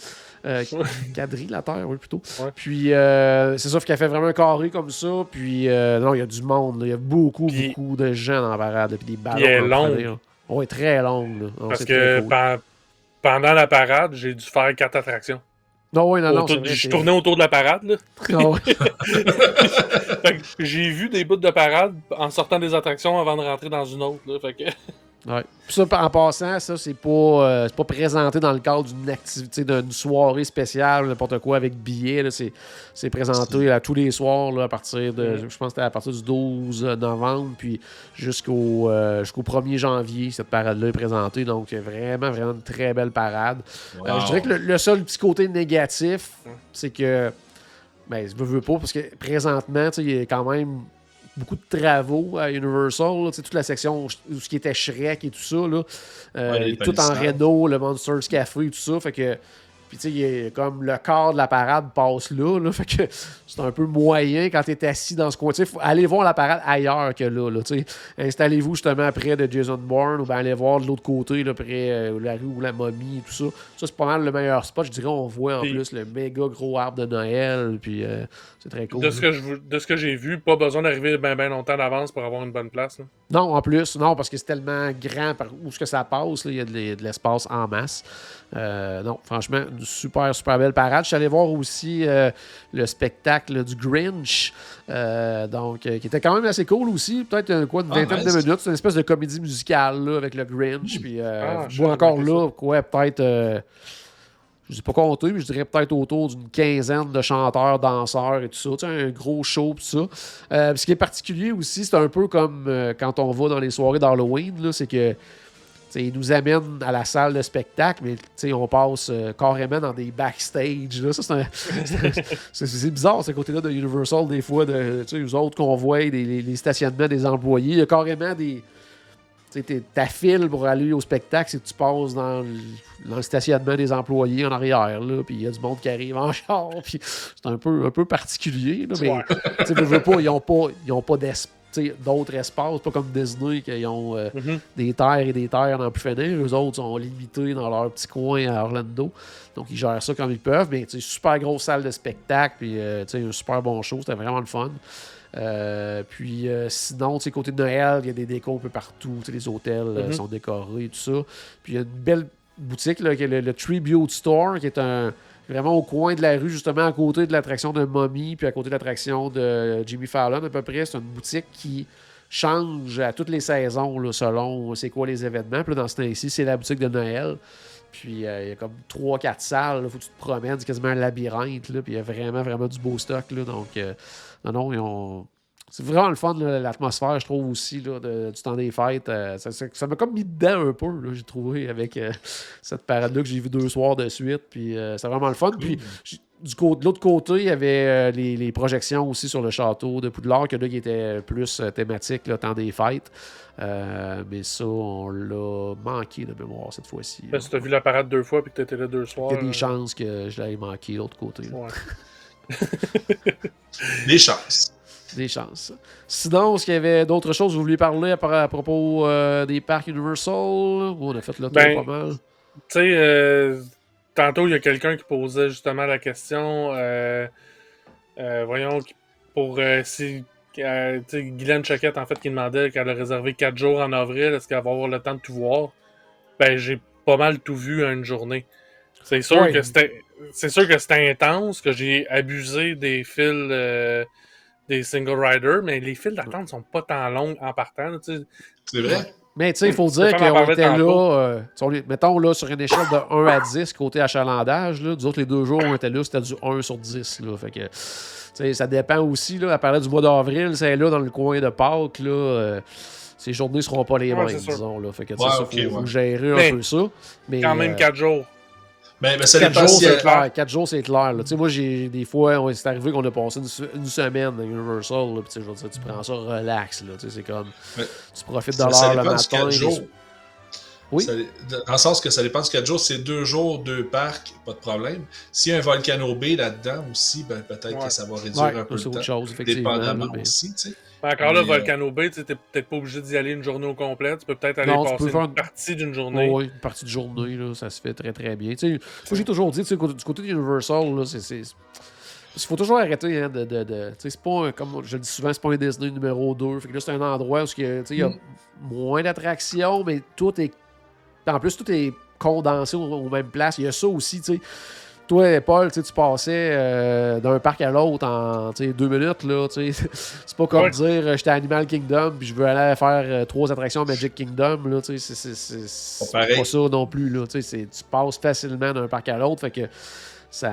Euh, quadrilateur, oui, plutôt. Ouais. Puis, euh, c'est ça, fait qu'elle fait vraiment un carré comme ça. Puis, euh, non, il y a du monde. Il y a beaucoup, Puis- beaucoup de gens dans la parade. Puis des ballons. elle est longue. Oui, très longue. Non, Parce que cool. pendant la parade, j'ai dû faire quatre attractions. Non, oui, non, non. Autour- c'est vrai, je tournais autour de la parade. Là. Ah j'ai vu des bouts de parade en sortant des attractions avant de rentrer dans une autre. Là. Fait que... Ouais. Puis ça, en passant, ça, c'est pas, euh, c'est pas présenté dans le cadre d'une activité, d'une soirée spéciale, n'importe quoi avec billets. C'est, présenté là, tous les soirs là, à partir de, je pense que c'était à partir du 12 novembre, puis jusqu'au, euh, jusqu'au 1er janvier, cette parade-là est présentée. Donc, vraiment, vraiment une très belle parade. Euh, je dirais que le, le seul petit côté négatif, c'est que, ben, je veux pas, parce que présentement, tu sais, il y a quand même beaucoup de travaux à Universal. là, toute la section où ce qui était Shrek et tout ça, là, euh, Ouais, les tout en. Renault, le Monsters Café et tout ça. Fait que, puis tu sais, comme le corps de la parade passe là, là, fait que c'est un peu moyen quand tu es assis dans ce coin. Tu sais, faut aller voir la parade ailleurs que là. là tu sais. Installez-vous justement près de Jason Bourne ou bien allez voir de l'autre côté, là, près euh, la rue où la momie et tout ça. Ça, c'est pas mal le meilleur spot. Je dirais, on voit en Puis- plus le méga gros arbre de Noël. Puis euh, c'est très cool. De ce que je vou- de ce que j'ai vu, pas besoin d'arriver bien ben longtemps d'avance pour avoir une bonne place. là. Non, en plus, non, parce que c'est tellement grand par où ce que ça passe, il y a de l'espace en masse. Euh, non, franchement, une super, super belle parade. Je suis allé voir aussi euh, le spectacle du Grinch, euh, donc, euh, qui était quand même assez cool aussi. Peut-être euh, quoi, une Ah, vingtaine nice. de minutes. C'est une espèce de comédie musicale là, avec le Grinch. Puis, euh, Ah, je vois encore là, quoi, peut-être. je sais pas compter, mais je dirais peut-être autour d'une quinzaine de chanteurs, danseurs et tout ça. Tu sais, un gros show, tout ça. Euh, ce qui est particulier aussi, c'est un peu comme euh, quand on va dans les soirées d'Halloween, c'est que tu sais, ils nous amènent à la salle de spectacle, mais on passe euh, carrément dans des backstage. Là. Ça, c'est, un- c'est- c'est bizarre, ce côté-là de Universal, des fois, de, eux autres qu'on voit, des, les, les stationnements des employés. Il y a carrément des. Ta file pour aller au spectacle, c'est que tu passes dans le, dans le stationnement des employés en arrière, puis il y a du monde qui arrive en char, puis c'est un peu, un peu particulier, là, mais Ouais. veux, veux pas, ils n'ont pas, ils ont pas d'es- tu sais, d'autres espaces, pas comme Disney, qui ont euh, Mhm. des terres et des terres dans plus finir. Eux autres sont limités dans leur petit coin à Orlando. Donc, ils gèrent ça comme ils peuvent. Mais, sais, super grosse salle de spectacle. Puis, euh, tu sais, un super bon show. C'était vraiment le fun. Euh, puis, euh, sinon, tu sais, côté de Noël, il y a des décos un peu partout. Les hôtels Mhm. sont décorés et tout ça. Puis, il y a une belle boutique, là, qui est le, le Tribute Store, qui est un vraiment au coin de la rue, justement à côté de l'attraction de Mommy, puis à côté de l'attraction de Jimmy Fallon, à peu près. C'est une boutique qui change à toutes les saisons, là, selon c'est quoi les événements. Puis là, dans ce temps-ci, c'est la boutique de Noël. Puis euh, il y a comme 3-4 salles, il faut que tu te promènes, c'est quasiment un labyrinthe. Là, puis il y a vraiment, vraiment du beau stock. Là, donc, euh, non, non, ils ont. C'est vraiment le fun, l'atmosphère, je trouve aussi, là, de- du temps des fêtes. euh, ça ça- ça m'a comme mis dedans un peu, là, j'ai trouvé, avec euh, cette parade-là que j'ai vu deux soirs de suite. Puis euh, c'est vraiment le fun. Puis du de l'autre côté, il y avait euh, les, les projections aussi sur le château de Poudlard, que là, qui était plus thématique, le temps des fêtes. Euh, mais ça, on l'a manqué de mémoire cette fois-ci. Ben, si t'as vu la parade deux fois puis que t'étais là deux soirs. Il y a des euh, chances que je l'avais manqué de l'autre côté. ouais. Les chances. Des chances. Sinon, est-ce qu'il y avait d'autres choses que vous vouliez parler à, propos euh, des parcs Universal? Ou on a fait le tour Ben, pas mal? Tu sais, euh, tantôt, il y a quelqu'un qui posait justement la question. euh, euh, voyons, pour euh, si. euh, tu sais, Guylaine Choquette, en fait, qui demandait qu'elle a réservé 4 jours en avril, est-ce qu'elle va avoir le temps de tout voir? ben j'ai pas mal tout vu en une journée. C'est sûr que c'était c'est sûr que c'était intense, que j'ai abusé des fils euh, des single riders, mais les files d'attente sont pas tant longues en partant. C'est vrai? Mais tu sais, il faut dire qu'on était là, euh, mettons là, sur une échelle de 1 à 10 côté achalandage. Là, nous autres, les deux jours où on était là, c'était du 1 sur 10. Là, fait que, tu sais, ça dépend aussi. Là, à parler du mois d'avril, c'est là dans le coin de Pâques. Là, euh, ces journées seront pas les mêmes, c'est sûr. disons. Là, fait que, Ouais, ça, ok, faut, gérer un Mais peu ça. Mais, Quand même euh, 4 jours. Mais, mais ça Quatre dépend jours, si c'est clair. Quatre jours, c'est clair. là. Tu sais, Moi, j'ai des fois, on- c'est arrivé qu'on a passé une, se- une semaine à Universal. là, je veux dire, tu prends ça relax. Là, tu sais, c'est comme. Tu profites de l'heure ça le matin. 4 les- jours. Oui? Ça- dans le sens que ça dépend du 4 jours. C'est 2 jours, 2 parcs, pas de problème. S'il y a un Volcano B là-dedans aussi, ben, peut-être Ouais. que ça va réduire Ouais, un peu c'est le autre temps. chose, effectivement. Dépendamment mais- aussi, tu sais. Encore là, euh, Volcano Bay, tu t'es peut-être pas obligé d'y aller une journée au complet. Tu peux peut-être aller Non, passer peux faire une une- partie d'une journée. Oui, une partie de journée, là, ça se fait très très bien. Tu sais, moi, j'ai toujours dit, du côté d'Universal, c'est. Il faut toujours arrêter hein, de. de, de- c'est pas un- comme je le dis souvent, c'est pas un Disney numéro 2. Fait que là, c'est un endroit où il y a, tu sais, il y a Mm. moins d'attractions, mais tout est. En plus, tout est condensé aux, aux mêmes places. Il y a ça aussi, tu sais. Toi, Paul, tu sais, tu passais euh, d'un parc à l'autre en deux minutes. là. C'est pas comme Ouais. dire euh, j'étais à Animal Kingdom puis je veux aller faire euh, trois attractions à Magic Kingdom. Là, c'est- c'est- c'est c'est pareil. pas ça non plus. Là, tu sais, c'est- tu passes facilement d'un parc à l'autre. Fait que ça.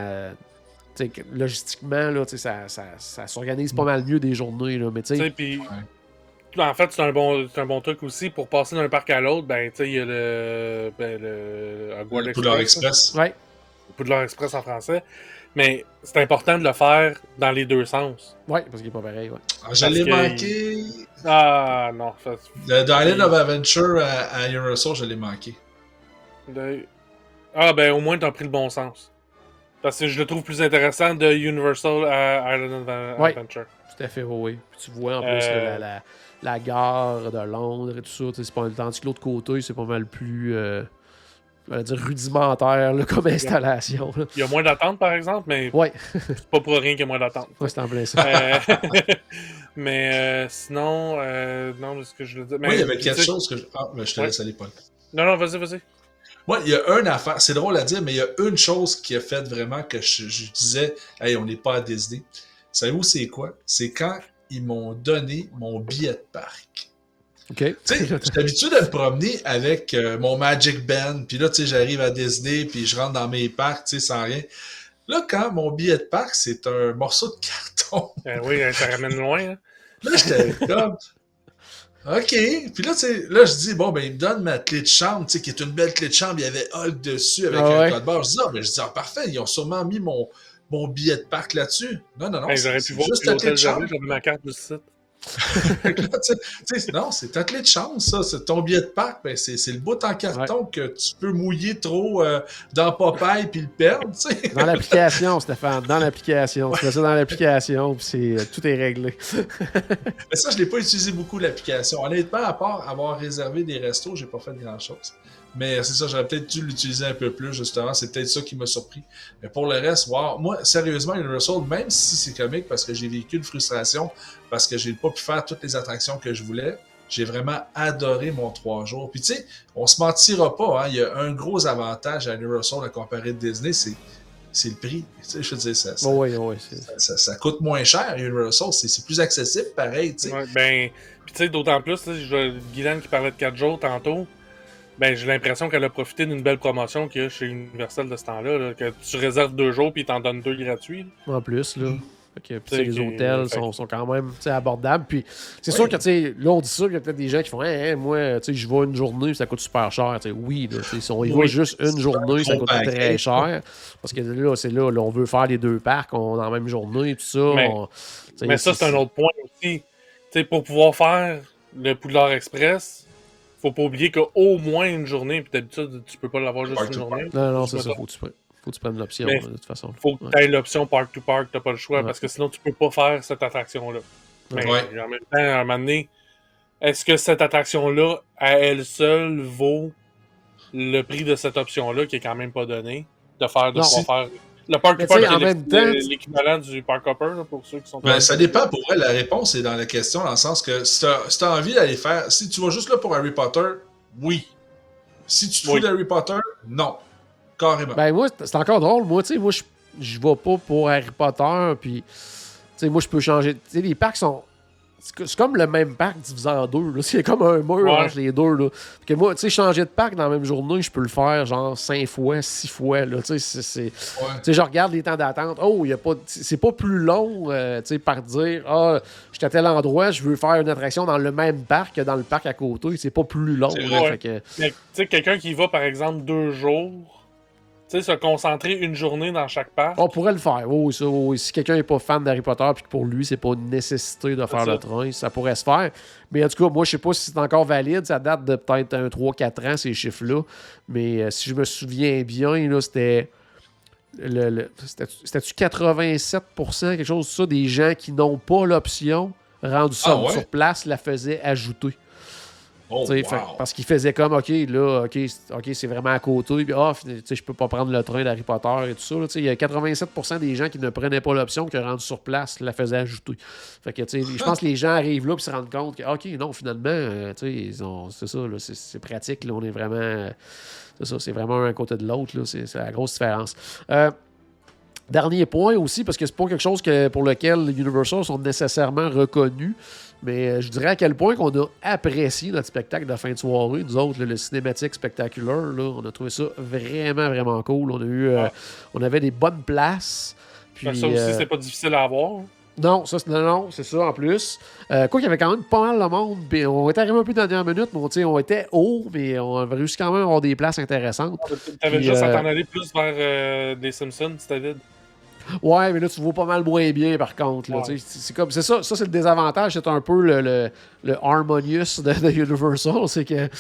logistiquement, là, ça, ça, ça s'organise pas mal mieux des journées. Là, mais en fait, c'est un bon, c'est un bon truc aussi pour passer d'un parc à l'autre. Ben, il y a le, ben, le Le Express, Express. ouais, Poudlard Express en français. Mais c'est important de le faire dans les deux sens. ouais, parce qu'il est pas pareil. Ouais. Ah, je l'ai Parce que- manqué. Ah non, ça, Le The Island of Adventure à, à Universal, je l'ai manqué. de- Ah ben au moins t'as pris le bon sens. Parce que je le trouve plus intéressant de Universal à Island of Ouais. Adventure. Tout à fait, oui. oui. Puis tu vois en plus Euh, la, la, la gare de Londres et tout ça. C'est pas, tandis que l'autre côté, c'est pas mal plus. euh, on va dire rudimentaire là, comme installation. là. Il y a moins d'attente par exemple, mais Ouais, c'est pas pour rien qu'il y a moins d'attente. ouais c'est en plein ça. Euh, mais euh, sinon, euh, non, ce que je veux dire. Mais, Moi, il y avait quelque sais- chose que je... Ah, ben, je te Ouais. laisse aller, Paul. Non, non, vas-y, vas-y. Moi, il y a une affaire, c'est drôle à dire, mais il y a une chose qui a fait vraiment que je, je disais, hey, on n'est pas à Disney. Savez-vous c'est quoi? C'est quand ils m'ont donné mon billet de parc. OK. Tu sais, j'ai l'habitude de me promener avec euh, mon Magic Band, puis là, tu sais, j'arrive à Disney, puis je rentre dans mes parcs, tu sais, sans rien. Là, quand mon billet de parc, c'est un morceau de carton, Ben oui, ça ramène loin. hein. là, j'étais comme... OK. Puis là, tu sais, là, je dis, bon, ben, il me donne ma clé de chambre, tu sais, qui est une belle clé de chambre. Il y avait Hulk dessus avec Ah un ouais? code barre. Je dis, ah, ben, je dis, ah, parfait, ils ont sûrement mis mon, mon billet de parc là-dessus. Non, non, non. Ben, J'aurais c'est pu voir juste ta clé l'hôtel de chambre. j'avais, j'avais ma carte du site. Non, c'est clé de chambre, ça. C'est ton billet de parc. Ben, c'est le bout en carton que tu peux mouiller trop euh, dans Popeye puis le perdre. Dans l'application, Stéphane, dans l'application. Tu fais ça dans l'application, puis c'est, euh, tout est réglé. Mais ça, je l'ai pas utilisé beaucoup, l'application. Honnêtement, à part avoir réservé des restos, j'ai pas fait grand-chose. Mais c'est ça, j'aurais peut-être dû l'utiliser un peu plus, justement. C'est peut-être ça qui m'a surpris. Mais pour le reste, wow. Moi, sérieusement, Universal, même si c'est comique parce que j'ai vécu une frustration, parce que j'ai pas pu faire toutes les attractions que je voulais, j'ai vraiment adoré mon trois jours. Puis tu sais, on se mentira pas, hein, il y a un gros avantage à Universal à comparer de Disney, c'est c'est le prix. Tu sais, je veux dire, ça, ça, oui, oui. ça- ça coûte moins cher, Universal. C'est c'est plus accessible, pareil, tu sais. Ouais, ben, puis tu sais, d'autant plus, tu sais, je- Guylaine qui parlait de 4 jours tantôt, ben, j'ai l'impression qu'elle a profité d'une belle promotion qu'il y a chez Universal de ce temps-là, là, que tu réserves deux jours puis ils t'en donnent deux gratuits. là. En plus, là. Fait que, puis, tu sais, C'est les hôtels sont, sont quand même abordables. Puis c'est Oui. sûr que, tu sais, là, on dit ça, qu'il y a peut-être des gens qui font, hein, moi, tu sais, je vais une journée, ça coûte super cher. Oui, là, si on y va juste une journée, ça coûte très cher. Parce que là, c'est là, là, on veut faire les deux parcs on, dans la même journée, tout ça. Mais- on- Mais ça, c'est un autre point aussi. Tu sais, pour pouvoir faire le Poudlard Express, faut pas oublier qu'au moins une journée, puis d'habitude, tu peux pas l'avoir juste Park une journée. Non, non, c'est ça. Faut que tu prennes, faut que tu prennes l'option, de toute façon. Faut que Ouais. tu aies l'option Park to Park, t'as pas le choix, Ouais. parce que sinon, tu peux pas faire cette attraction-là. Mais Ouais. en même temps, à un moment donné, est-ce que cette attraction-là, à elle seule, vaut le prix de cette option-là, qui est quand même pas donné, de faire, de Non. faire... Le Park en c'est même l'équ- temps, l'équivalent du Park Hopper, là, pour ceux qui sont... Ben, ça dépend pour vrai. La réponse est dans la question, dans le sens que si tu as, envie d'aller faire. Si tu vas juste là pour Harry Potter, oui. Si tu te Oui. fous d'Harry Potter, non. Carrément. Ben moi, c'est encore drôle. Moi, tu sais, moi, je je vais pas pour Harry Potter, puis... Tu sais, moi, je peux changer... Tu sais, les parcs sont... C'est co- c'est comme le même parc divisé en deux. là. C'est comme un mur Ouais. entre les deux. Là. Que moi, tu sais, changer de parc dans la même journée, je peux le faire genre cinq fois, six fois. Là. Tu sais, c'est- c'est... Ouais. Tu sais, je regarde les temps d'attente. Oh, il y a pas. C'est pas plus long, euh, tu sais, par dire, ah, je suis à tel endroit, je veux faire une attraction dans le même parc que dans le parc à côté. C'est pas plus long. Que- Tu sais, quelqu'un qui va, par exemple, deux jours, sais, se concentrer une journée dans chaque parc. on pourrait le faire. Ça, oui. Si quelqu'un n'est pas fan d'Harry Potter puis que pour lui, c'est pas une nécessité de faire ça. le train, ça pourrait se faire. Mais en tout cas, moi, je sais pas si c'est encore valide. Ça date de peut-être un 3-4 ans, ces chiffres-là. Mais euh, si je me souviens bien, là, c'était. Le, le- c'était- C'était-tu 87%, quelque chose de ça, des gens qui n'ont pas l'option rendu ça Ah ouais? sur place la faisaient ajouter. Oh, wow. fait- parce qu'il faisait comme, OK, là, OK, c'est- vraiment à côté, puis ah, tu sais, je peux pas prendre le train d'Harry Potter et tout ça. il y a 87% des gens qui ne prenaient pas l'option, qui rendu sur place, la faisaient ajouter. Fait que, je pense que les gens arrivent là et se rendent compte que, OK, non, finalement, euh, c'est ça, là, c'est, pratique, là, on est vraiment. c'est ça, c'est vraiment un côté de l'autre, là, c'est, c'est la grosse différence. Euh, Dernier point aussi, parce que c'est pas quelque chose que, pour lequel Universal sont nécessairement reconnus, mais euh, je dirais à quel point qu'on a apprécié notre spectacle de fin de soirée. Nous autres, le cinématique spectaculaire, là, on a trouvé ça vraiment, vraiment cool. On a eu, euh, Ouais. on avait des bonnes places. Puis, ça aussi, euh, c'est pas difficile à avoir. non, ça, c'est- non, non, c'est ça en plus. Euh, quoi qu'il y avait quand même pas mal de monde. Puis on était arrivé un peu dans la dernière minute, mais on, était haut, mais on avait réussi quand même à avoir des places intéressantes. T'avais Puis, juste à euh, t'en aller plus vers euh, des Simpsons, vide. Ouais, mais là, tu vois pas mal moins bien, par contre. là, Ouais. C'est c'est comme, c'est ça, ça c'est le désavantage. C'est un peu le, le, le Harmonious de, de Universal. C'est que, tu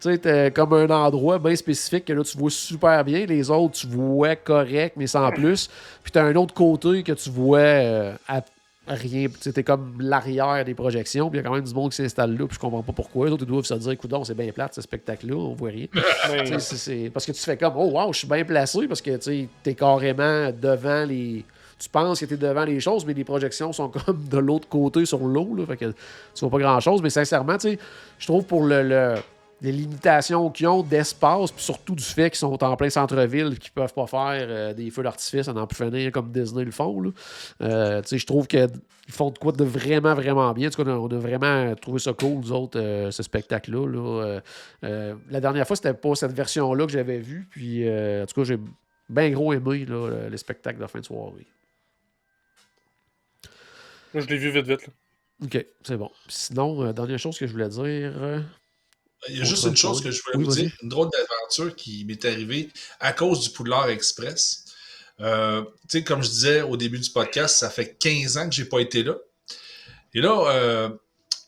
sais, t'es comme un endroit bien spécifique que là, tu vois super bien. Les autres, tu vois correct, mais sans plus. Puis t'as un autre côté que tu vois euh, à rien. Tu sais, t'es comme l'arrière des projections. Puis il y a quand même du monde qui s'installe là. Puis je comprends pas pourquoi. Les autres, ils doivent se dire, écoute, c'est bien plate, ce spectacle-là. On voit rien. C'est- c'est- parce que tu fais comme, oh wow, je suis bien placé parce que tu es carrément devant les. Tu penses que tu es devant les choses, mais les projections sont comme de l'autre côté sur l'eau. là, Fait que tu vois pas grand chose. Mais sincèrement, tu sais, je trouve pour le, le- les limitations qu'ils ont d'espace, puis surtout du fait qu'ils sont en plein centre-ville, qu'ils peuvent pas faire euh, des feux d'artifice plus finir comme Disney le font. Euh, je trouve qu'ils font de quoi de vraiment, vraiment bien. En tout cas, on a, vraiment trouvé ça cool, nous autres, euh, ce spectacle-là. là. La dernière fois, c'était pas cette version-là que j'avais vue. Puis, en tout cas, j'ai bien gros aimé là, le- les spectacles de fin de soirée. Moi, je l'ai vu vite, vite. là. OK, c'est bon. Sinon, dernière chose que je voulais dire. Il y a juste une chose que je voulais Oui, vous dire, une drôle d'aventure qui m'est arrivée à cause du Poudlard Express. Euh, tu sais, comme je disais au début du podcast, ça fait 15 ans que j'ai pas été là. Et là, euh,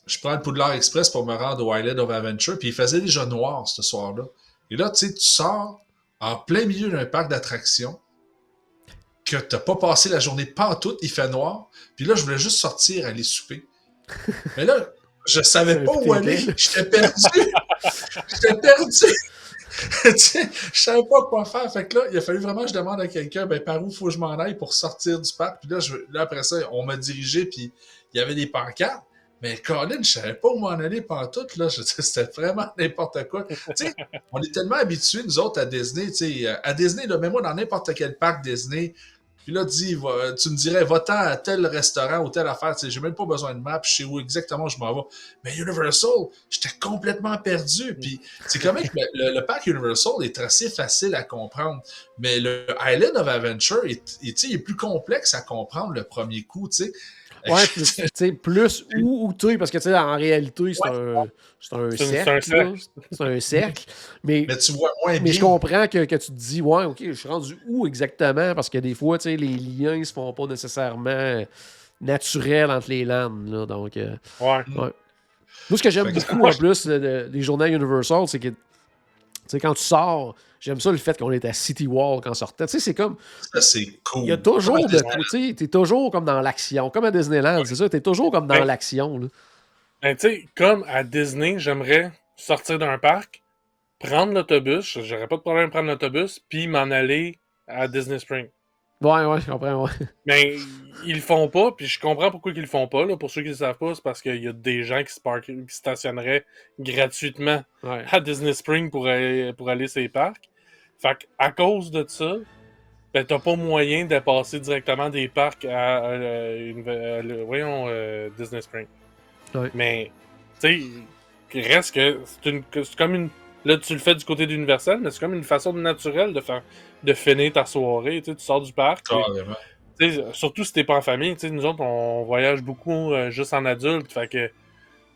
je prends le Poudlard Express pour me rendre au Island of Adventure, puis il faisait déjà noir ce soir-là. Et là, tu sais, tu sors en plein milieu d'un parc d'attractions que t'as pas passé la journée pantoute, il fait noir. Puis là, je voulais juste sortir, aller souper. Mais là, je savais pas où aller. J'étais perdu. J'étais perdu. Tu sais, je savais pas quoi faire. Fait que là, il a fallu vraiment que je demande à quelqu'un ben, par où faut que je m'en aille pour sortir du parc? Puis là, je, là après ça, on m'a dirigé, puis il y avait des pancartes. Mais Colin, je savais pas où m'en aller pantoute, là. C'était vraiment n'importe quoi. Tu sais, on est tellement habitués, nous autres, à Disney. Tu sais, à Disney, là, mets-moi dans n'importe quel parc Disney. Puis là, dis, va- tu me dirais, va-t'en à tel restaurant ou telle affaire. Tu sais, j'ai même pas besoin de map, je sais où exactement je m'en vais. Mais Universal, j'étais complètement perdu. Puis c'est quand même le, le parc Universal est assez facile à comprendre. Mais le Island of Adventure est, est plus complexe à comprendre le premier coup, tu sais. Ouais, puis, tu sais, plus où, où tu es, parce que tu sais, en réalité, c'est un, un cercle. C'est un cercle. Mais, Mais tu vois moins mais bien. je comprends que, que tu te dis, ouais, ok, je suis rendu où exactement? Parce que des fois, tu sais, les liens ne se font pas nécessairement naturels entre les landes. Là, donc, euh, Ouais. Moi, ce que j'aime beaucoup en plus de- de- des journées Universal, c'est que sais, quand tu sors, j'aime ça le fait qu'on est à City Wall quand on sortait. Tu sais, c'est comme. C'est cool. Il y a toujours Comme de. Tu sais, t'es toujours comme dans l'action. Comme à Disneyland, c'est ça. T'es toujours comme dans Ben- l'action. Ben, tu sais, comme à Disney, j'aimerais sortir d'un parc, prendre l'autobus, j'aurais pas de problème de prendre l'autobus, puis m'en aller à Disney Spring. Ouais, ouais, je comprends, ouais. Mais ils le font pas, puis je comprends pourquoi ils le font pas. Là. Pour ceux qui le savent pas, c'est parce qu'il y a des gens qui, qui stationneraient gratuitement ouais. à Disney Spring pour aller, pour aller les parcs. Fait que, à cause de ça, ben, t'as pas moyen de passer directement des parcs à, le- voyons, euh, Disney Spring. Ouais. Mais, tu sais, reste que c'est une- que c'est comme une. Là, tu le fais du côté d'Universal, mais c'est comme une façon naturelle de faire de finir ta soirée. Tu sais, tu sors du parc. surtout si t'es pas en famille, tu sais, nous autres, on voyage beaucoup euh, juste en adulte, fait que, tu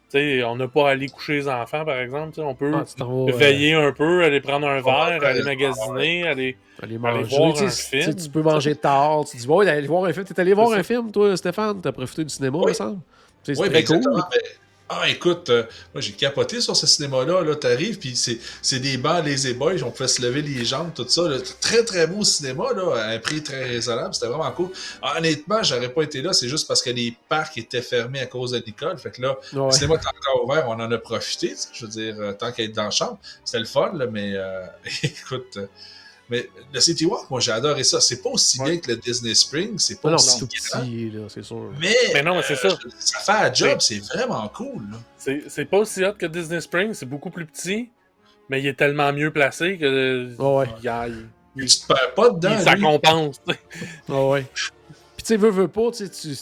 sais, on n'a pas à aller coucher les enfants, par exemple, tu sais, on peut Ah, euh, veiller un peu, aller prendre un verre, aller magasiner, aller... Aller Aller manger. voir tu un film. tu peux manger tard. Tu dis, ouais, aller voir un film. T'es allé voir un film, toi, Stéphane? T'as profité du cinéma, Oui. me semble? Oui, C'est ben très cool. exactement. Ah, écoute, euh, moi j'ai capoté sur ce cinéma-là. Là, T'arrives, puis c'est des bancs les boys, on pouvait se lever les jambes, tout ça. là. Très, très beau cinéma, là, à un prix très raisonnable. C'était vraiment cool. Ah, honnêtement, j'aurais pas été là, c'est juste parce que les parcs étaient fermés à cause de l'école. Fait que là, Ouais. le cinéma est encore ouvert, on en a profité. Je veux dire, euh, tant qu'à être dans la chambre, c'était le fun, là, mais euh, écoute. euh, mais le City Walk, moi j'ai adoré ça. C'est pas aussi Ouais. bien que le Disney Spring, c'est pas Non, non, aussi grand, petit, là, c'est sûr. mais, Mais non, mais c'est euh, ça. ça fait un job, c'est vraiment cool. Là. C'est c'est pas aussi hot que Disney Spring, c'est beaucoup plus petit, mais il est tellement mieux placé que... Ouais, ouais. il, il- Mais tu te perds pas dedans. il- ça compense, tu sais. Ah ouais. Puis tu sais, veux, veux pas, tu sais, tu...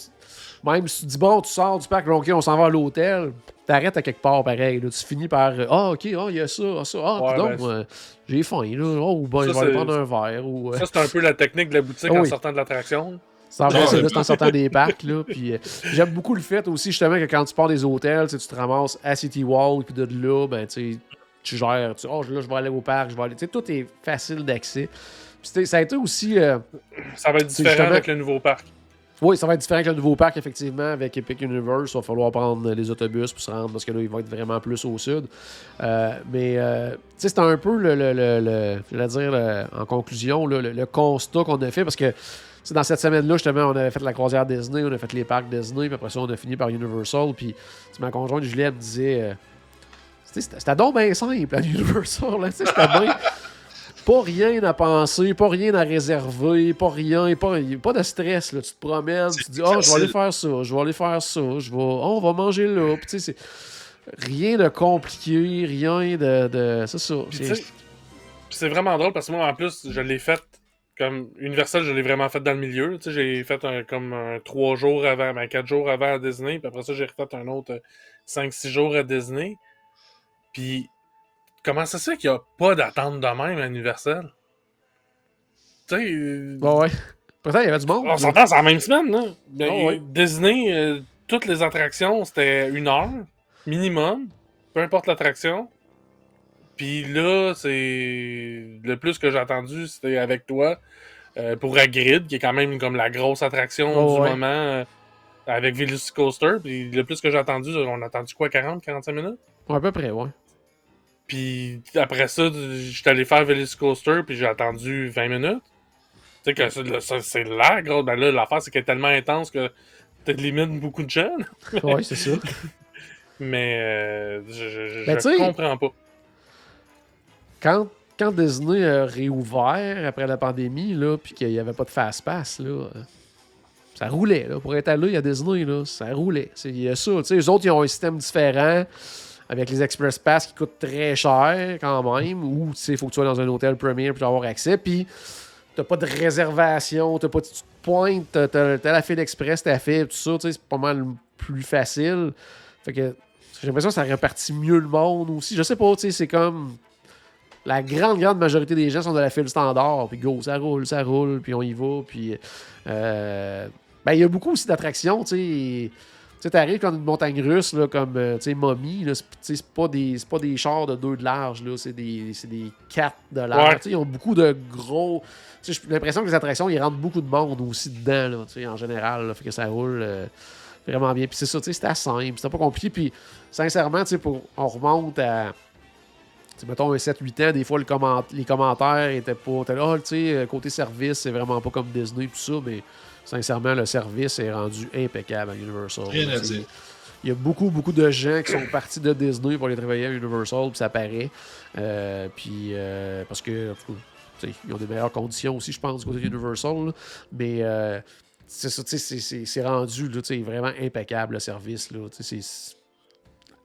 Même si tu dis, bon, tu sors du parc, OK, on s'en va à l'hôtel, t'arrêtes à quelque part pareil. Là, tu finis par, euh, ah, OK, ah, il y a ça, ah, ça, ah, Ouais, donc, ben, euh, j'ai faim, là. Oh, ben, Ça, je vais aller prendre un verre. Ou, euh, Ça, c'est un peu la technique de la boutique en sortant de l'attraction. Vrai, Ah, c'est c'est en sortant des parcs, là. Puis euh, j'aime beaucoup le fait aussi, justement, que quand tu pars des hôtels, tu te ramasses à City Wall, puis de là, ben, tu gères, tu oh, là, je vais aller au parc, je vais aller. Tu sais, tout est facile d'accès. Puis ça a été aussi. Ça va être différent avec le nouveau parc. Oui, ça va être différent que le nouveau parc, effectivement, avec Epic Universe. Il va falloir prendre les autobus pour se rendre, parce que là, il va être vraiment plus au sud. Euh, mais, euh, tu sais, c'était un peu le, le, le, le- dire, en conclusion, le, constat qu'on a fait, parce que dans cette semaine-là, justement, on avait fait la croisière Disney, on a fait les parcs Disney, puis après ça, on a fini par Universal. Puis, ma conjointe Juliette me disait, euh, c'était donc bien simple, à Universal. C'était bien. Pas rien à penser, pas rien à réserver, pas rien, pas, pas de stress. Là. Tu te promènes, tu te dis, oh, je vais aller faire ça, je vais aller faire ça, je vais, oh, on va manger là. Puis, c'est rien de compliqué, rien de. de c'est ça. C'est- vraiment drôle parce que moi, en plus, je l'ai fait comme Universal, je l'ai vraiment fait dans le milieu. Tu sais, j'ai fait un, comme un trois jours avant, ben, quatre jours avant à Disney. Puis après ça, j'ai refait un autre euh, cinq, six jours à Disney. Puis, comment ça se fait qu'il n'y a pas d'attente de même à Universal? Tu sais, euh, Ouais, ouais. Pourtant, il y avait du monde. on s'entend, c'est la même semaine, là. Ben, ouais. Disney, euh, toutes les attractions, c'était une heure minimum, peu importe l'attraction. Puis là, c'est le plus que j'ai attendu, c'était avec toi euh, pour Hagrid, qui est quand même comme la grosse attraction Oh, du ouais. moment euh, avec Velocicoaster. Puis le plus que j'ai attendu, on a attendu quoi, 40, 45 minutes? À peu près, ouais. Puis après ça, j'étais allé faire Velocicoaster, puis j'ai attendu 20 minutes. Tu sais que c'est- là, gros. Ben là, l'affaire, c'est qu'elle est tellement intense que tu limites beaucoup de gens. Ouais, c'est ça. Mais euh, je, je, Ben, je comprends pas. quand, quand Disney a réouvert après la pandémie, là, puis qu'il n'y avait pas de fast-pass, là, ça roulait. Là. Pour être allé à Disney, là, ça roulait. Il y a ça. tu sais, Eux autres, ils ont un système différent avec les Express Pass qui coûtent très cher quand même, ou il faut que tu sois dans un hôtel premier pour avoir accès. Puis t'as pas de réservation, t'as pas, tu te pointes, t'as, la file express, t'as fait, tout ça, c'est pas mal plus facile. Fait que j'ai l'impression que ça répartit mieux le monde aussi. Je sais pas, tu sais, c'est comme la grande, grande majorité des gens sont dans la file standard, puis go, ça roule, ça roule, puis on y va, puis... euh, ben, il y a beaucoup aussi d'attractions, tu sais... Tu sais, t'arrives comme une montagne russe, là, comme, euh, tu sais, Mommy, c'est pas, des- pas des chars de 2 de large, là, c'est des, des 4 de large. Ouais. Tu sais, ils ont beaucoup de gros... Tu sais, j'ai l'impression que les attractions, ils rentrent beaucoup de monde aussi dedans, là, tu sais, en général, là, fait que ça roule euh, vraiment bien. Puis c'est ça, tu sais, c'était simple, c'était pas compliqué, puis sincèrement, tu sais, pour, on remonte à... tu sais, mettons un 7-8 ans, des fois le comment- les commentaires étaient pas. Là, Ah, tu sais, euh, côté service, c'est vraiment pas comme Disney tout ça, mais sincèrement, le service est rendu impeccable à Universal. Rien à dire. Il y a beaucoup, beaucoup de gens qui sont partis de Disney pour aller travailler à Universal, puis ça paraît. Euh, puis, euh, parce que, ils ont des meilleures conditions aussi, je pense, du côté Universal. là. Mais euh, c'est ça, c'est- rendu là, vraiment impeccable le service. Là,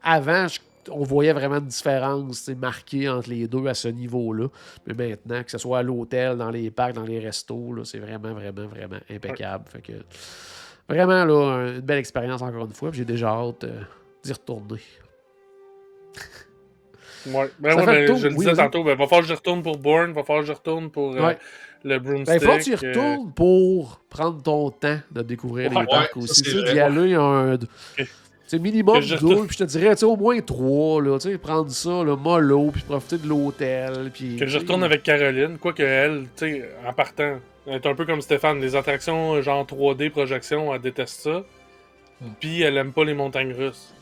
Avant, je- on voyait vraiment une différence marquée entre les deux à ce niveau-là. Mais maintenant, que ce soit à l'hôtel, dans les parcs, dans les restos, c'est vraiment, vraiment, vraiment impeccable. Fait que, vraiment, là, une belle expérience encore une fois. J'ai déjà hâte euh, d'y retourner. Ouais. Ben, ouais, ben, je le oui, disais vas-y. tantôt, ben, va falloir que je retourne pour Bourne, va falloir que je retourne pour euh, Ouais. le Broomstick. il faut que tu y euh, retournes pour prendre ton temps de découvrir les parcs aussi. d'y aller un. C'est minimum je deux, puis je te dirais, tu sais, au moins trois, là, tu sais, prendre ça, le mollo, puis profiter de l'hôtel, puis... Que je retourne avec Caroline, quoique elle, tu sais, en partant, elle est un peu comme Stéphane, les attractions genre 3D projection, elle déteste ça. Hmm. Puis elle aime pas les montagnes russes.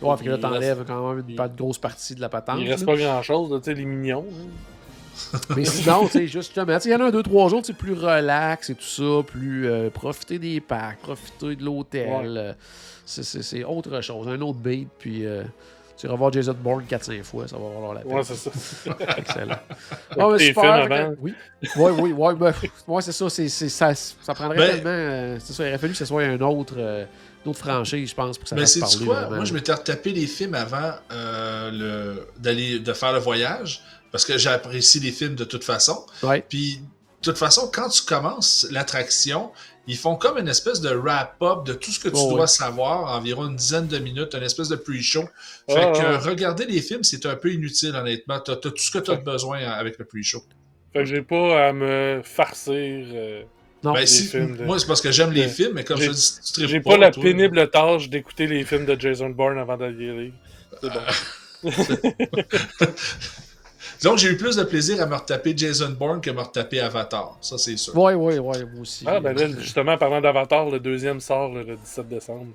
Ouais, fait que là, t'enlèves quand même une, il- pas de grosse partie de la patente. Il reste là. pas grand chose, tu sais, les mignons. hein. Mais sinon, tu sais, justement, il y en a un, deux, trois jours, tu sais, plus relax et tout ça, plus euh, profiter des parcs, profiter de l'hôtel. Ouais. euh, c'est- c'est c'est autre chose, un autre beat, puis euh, tu vas voir Jason Bourne 4-5 fois, ça va valoir la peine. Ouais, c'est ça. Excellent. Ah, mais super, que-. Oui, oui, oui, ouais, ben, ouais, c'est ça, c'est, c'est- ça, ça prendrait Ben- tellement. euh, c'est ça, il aurait fallu que ce soit un autre, euh, une autre franchise, je pense, pour que ça Mais fasse c'est quoi? vraiment. Moi, je m'étais retapé les films avant euh, le, d'aller, de faire le voyage, parce que j'apprécie les films de toute façon. Ouais. Puis, de toute façon, quand tu commences l'attraction, ils font comme une espèce de wrap-up de tout ce que tu Oh, dois savoir, environ une dizaine de minutes, une espèce de pre-show. Fait Ah, que ah. regarder les films, c'est un peu inutile, honnêtement. T'as, t'as tout ce que tu as besoin avec le pre-show. Fait que j'ai pas à me farcir. euh, Non, Ben, si- films de- Moi, c'est parce que j'aime les films, mais comme je dis, tu J'ai pas la toi. pénible tâche d'écouter les films de Jason Bourne avant d'aller. C'est bon. Donc, j'ai eu plus de plaisir à me retaper Jason Bourne que me retaper Avatar. Ça, c'est sûr. Ouais, ouais, ouais, moi aussi. Ah, ben là, justement, parlant d'Avatar, le deuxième sort là, le 17 décembre.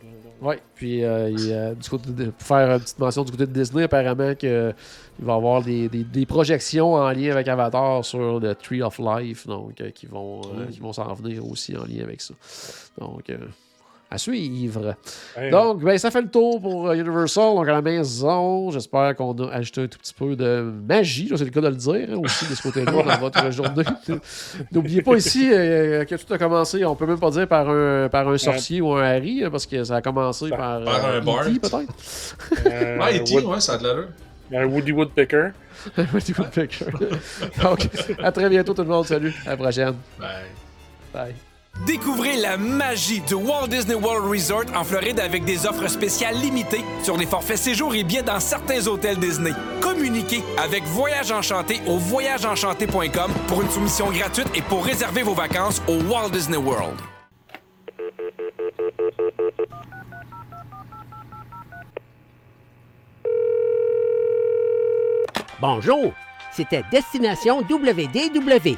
Ouais, puis euh, il, euh, du côté de- pour faire une petite mention du côté de Disney, apparemment que il va y avoir des, des- des projections en lien avec Avatar sur le Tree of Life, donc euh, qui vont euh, qui vont s'en venir aussi en lien avec ça. Donc euh, à suivre. Donc, ben, ça fait le tour pour euh, Universal. Donc, à la maison, j'espère qu'on a ajouté un tout petit peu de magie. C'est le cas de le dire hein, aussi de ce côté-là dans votre journée. N'oubliez pas ici euh, que tout a commencé, on peut même pas dire par un, par un sorcier ou un Harry, hein, parce que ça a commencé par, par un euh, Bart. E.T., peut-être. euh, Ouais, Wood- ouais, ça a de l'allure. un Woody Woodpecker. Woody Woodpecker. Donc, à très bientôt tout le monde. Salut. À la prochaine. Ben, Bye. Découvrez la magie du Walt Disney World Resort en Floride avec des offres spéciales limitées sur les forfaits séjours et billets dans certains hôtels Disney. Communiquez avec Voyage Enchanté au voyageenchanté.com pour une soumission gratuite et pour réserver vos vacances au Walt Disney World. Bonjour, c'était Destination WDW.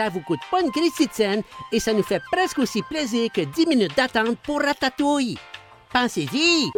Ça vous coûte pas une Christie de et ça nous fait presque aussi plaisir que 10 minutes d'attente pour Ratatouille. Pensez-y!